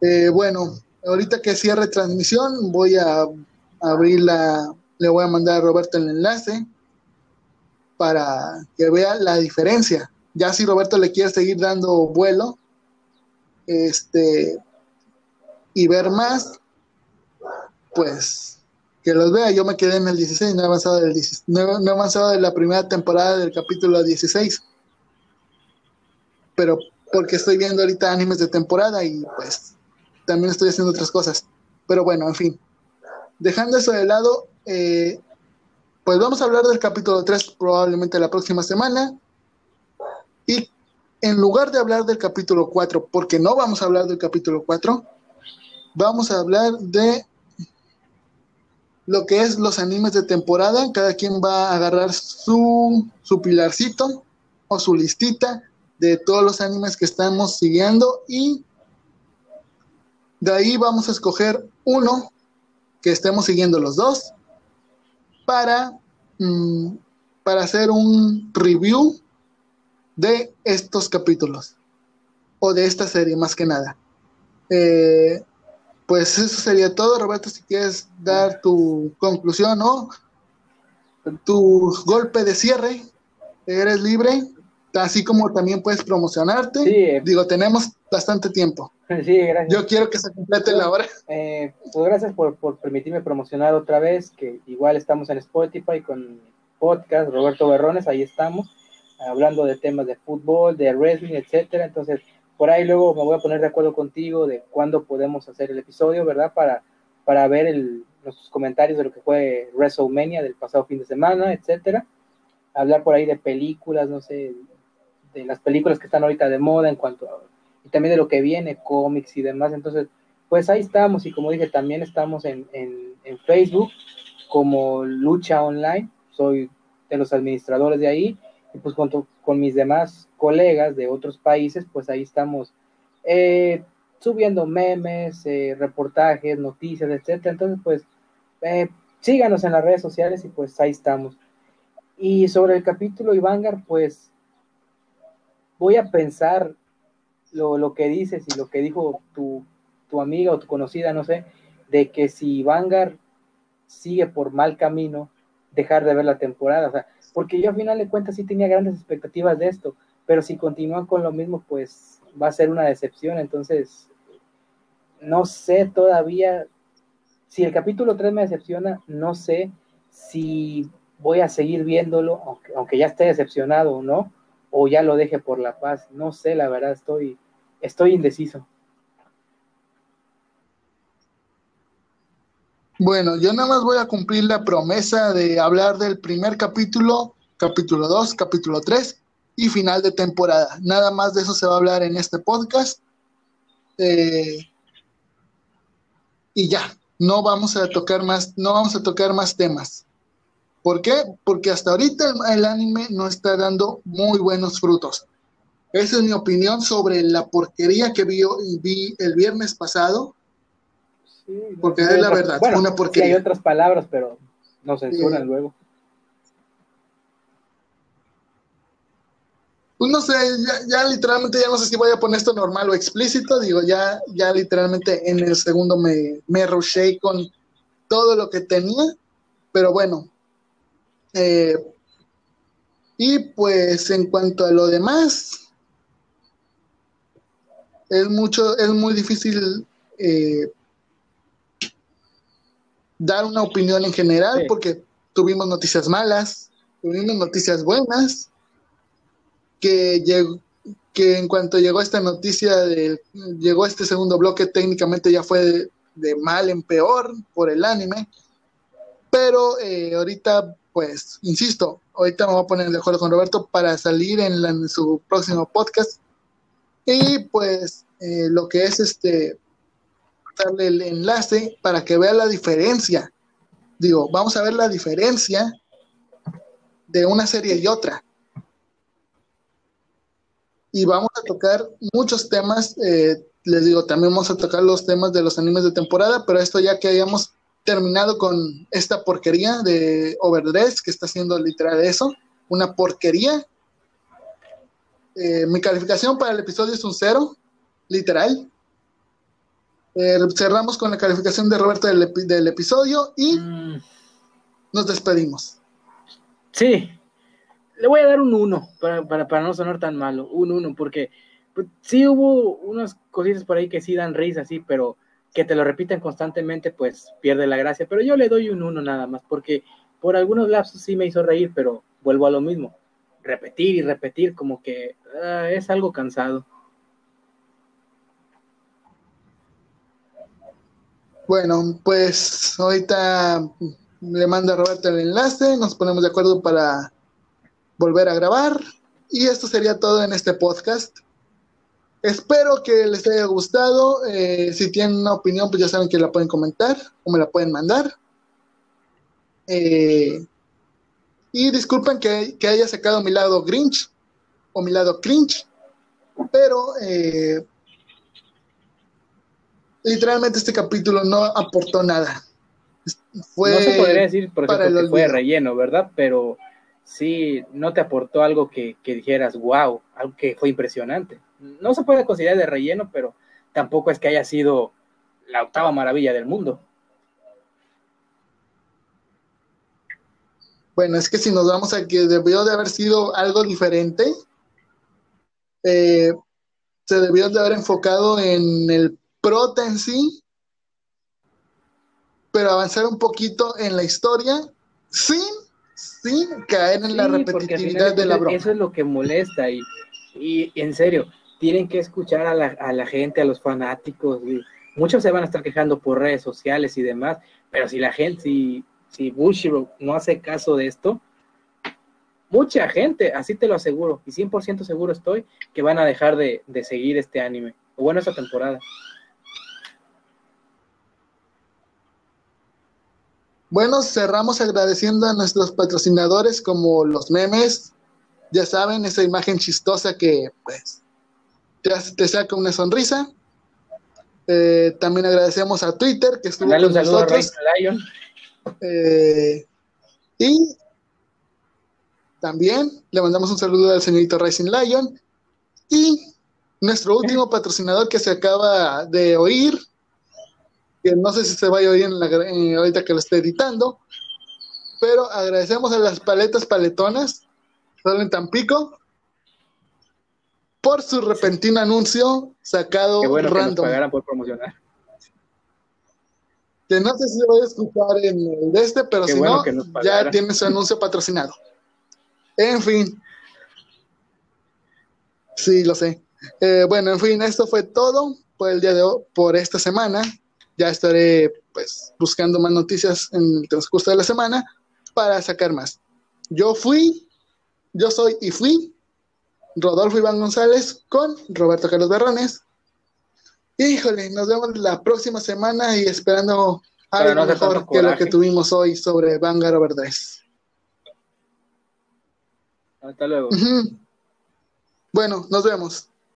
Eh, bueno, ahorita que cierre transmisión, voy a abrir la, le voy a mandar a Roberto el enlace para que vea la diferencia ya si Roberto le quiere seguir dando vuelo, este, y ver más, pues que los vea. Yo me quedé en el 16, no he avanzado, del no, he avanzado de la primera temporada del capítulo 16. Pero porque estoy viendo ahorita animes de temporada y pues también estoy haciendo otras cosas. Pero bueno, en fin. Dejando eso de lado, eh, pues vamos a hablar del capítulo 3 probablemente la próxima semana. Y en lugar de hablar del capítulo 4, porque no vamos a hablar del capítulo 4, vamos a hablar de lo que es los animes de temporada. Cada quien va a agarrar su, su pilarcito o su listita de todos los animes que estamos siguiendo y de ahí vamos a escoger uno que estemos siguiendo los dos para, mm, para hacer un review de estos capítulos o de esta serie más que nada. Eh, pues eso sería todo, Roberto, si quieres dar tu conclusión o tu golpe de cierre, eres libre, así como también puedes promocionarte. Eh, Digo, tenemos bastante tiempo. Sí, gracias. Yo quiero que se complete la hora. Eh, pues gracias por, por, permitirme promocionar otra vez, que igual estamos en Spotify con podcast, Roberto Berrones, ahí estamos hablando de temas de fútbol, de wrestling, etcétera. Entonces, por ahí luego me voy a poner de acuerdo contigo de cuándo podemos hacer el episodio, ¿verdad? Para, para ver el, nuestros comentarios de lo que fue WrestleMania del pasado fin de semana, etcétera. Hablar por ahí de películas, no sé, de las películas que están ahorita de moda en cuanto a, y también de lo que viene, cómics y demás. Entonces, pues ahí estamos y como dije, también estamos en, en, en Facebook como Lucha Online. Soy de los administradores de ahí y pues junto con mis demás colegas de otros países, pues ahí estamos eh, subiendo memes, eh, reportajes, noticias, etcétera. Entonces, pues eh, síganos en las redes sociales y pues ahí estamos. Y sobre el capítulo Ivangar, pues voy a pensar lo, lo, que dices y lo que dijo tu, tu amiga o tu conocida, no sé, de que si Ivangar sigue por mal camino, dejar de ver la temporada. O sea, porque yo a final de cuentas sí tenía grandes expectativas de esto, pero si continúan con lo mismo, pues va a ser una decepción. Entonces, no sé todavía, si el capítulo 3 me decepciona, no sé si voy a seguir viéndolo, aunque, aunque ya esté decepcionado o no, o ya lo deje por la paz. No sé, la verdad, estoy, estoy indeciso. Bueno, yo nada más voy a cumplir la promesa de hablar del primer capítulo, capítulo 2, capítulo 3 y final de temporada. Nada más de eso se va a hablar en este podcast. Eh, y ya, no vamos a tocar más, no vamos a tocar más temas. ¿Por qué? Porque hasta ahorita el, anime no está dando muy buenos frutos. Esa es mi opinión sobre la porquería que vi, vi el viernes pasado. Porque es la verdad, una porquería. hay otras palabras, pero no censuran luego. Pues no sé, ya, literalmente ya no sé si voy a poner esto normal o explícito, digo, ya, ya literalmente en el segundo me, me rushé con todo lo que tenía, pero bueno. Eh, y pues en cuanto a lo demás, es mucho, es muy difícil eh, dar una opinión en general porque tuvimos noticias malas, tuvimos noticias buenas que, que en cuanto llegó esta noticia, de, llegó este segundo bloque, técnicamente ya fue de, mal en peor por el anime. Pero eh, ahorita, pues, insisto, ahorita me voy a poner de acuerdo con Roberto para salir en, su próximo podcast. Y pues, eh, lo que es este, darle el enlace para que vea la diferencia. Digo, vamos a ver la diferencia de una serie y otra y vamos a tocar muchos temas. Eh, les digo, también vamos a tocar los temas de los animes de temporada, pero esto ya que hayamos terminado con esta porquería de Overdress, que está haciendo literal eso, una porquería. Eh, mi calificación para el episodio es un cero, literal. Eh, cerramos con la calificación de Roberto del, episodio y mm. nos despedimos. Sí, le voy a dar un 1 para, para, para, no sonar tan malo, un 1, porque pues, sí hubo unas cositas por ahí que sí dan risa, sí, pero que te lo repiten constantemente, pues pierde la gracia. Pero yo le doy un 1 nada más, porque por algunos lapsos sí me hizo reír, pero vuelvo a lo mismo. Repetir y repetir, como que ah, es algo cansado. Bueno, pues ahorita le manda a Roberto el enlace, nos ponemos de acuerdo para volver a grabar. Y esto sería todo en este podcast. Espero que les haya gustado. Eh, si tienen una opinión, pues ya saben que la pueden comentar o me la pueden mandar. Eh, y disculpen que, haya sacado mi lado Grinch o mi lado cringe, pero eh, literalmente este capítulo no aportó nada. Fue no se podría decir, por ejemplo, que fue relleno, ¿verdad? Pero sí no te aportó algo que, dijeras, wow, algo que fue impresionante. No se puede considerar de relleno, pero tampoco es que haya sido la octava maravilla del mundo. Bueno, es que si nos vamos a que debió de haber sido algo diferente, eh, se debió de haber enfocado en el prota en sí, pero avanzar un poquito en la historia sin sin caer en la repetitividad de la broma. Eso es lo que molesta y, y en serio, tienen que escuchar a la, a la gente, a los fanáticos. muchos se van a estar quejando por redes sociales y demás, pero si la gente, si, si Bushiro no hace caso de esto, mucha gente, así te lo aseguro, y 100% seguro estoy, que van a dejar de, de seguir este anime, o bueno, esta temporada. Bueno, cerramos agradeciendo a nuestros patrocinadores como los memes. Ya saben, esa imagen chistosa que pues te, saca una sonrisa. Eh, también agradecemos a Twitter que estuvo con nosotros. Eh, y también le mandamos un saludo al señorito Rising Lion. Y nuestro último patrocinador que se acaba de oír, que no sé si se vaya a oír en la, ahorita que lo esté editando, pero agradecemos a las paletas paletonas, solo en Tampico, por su repentino anuncio sacado Qué bueno random. Que nos pagaran por promocionar. Que no sé si se va a escuchar en el de este, pero si no, ya tiene su anuncio patrocinado. En fin. Sí, lo sé. Eh, bueno, en fin, esto fue todo por el día de hoy, por esta semana ya estaré pues buscando más noticias en el transcurso de la semana para sacar más. Yo fui, yo soy y fui Rodolfo Iván González con Roberto Carlos Berrones. Híjole, nos vemos la próxima semana y esperando algo mejor que lo que tuvimos hoy sobre Vanguard Overdress. Hasta luego. Bueno, nos vemos.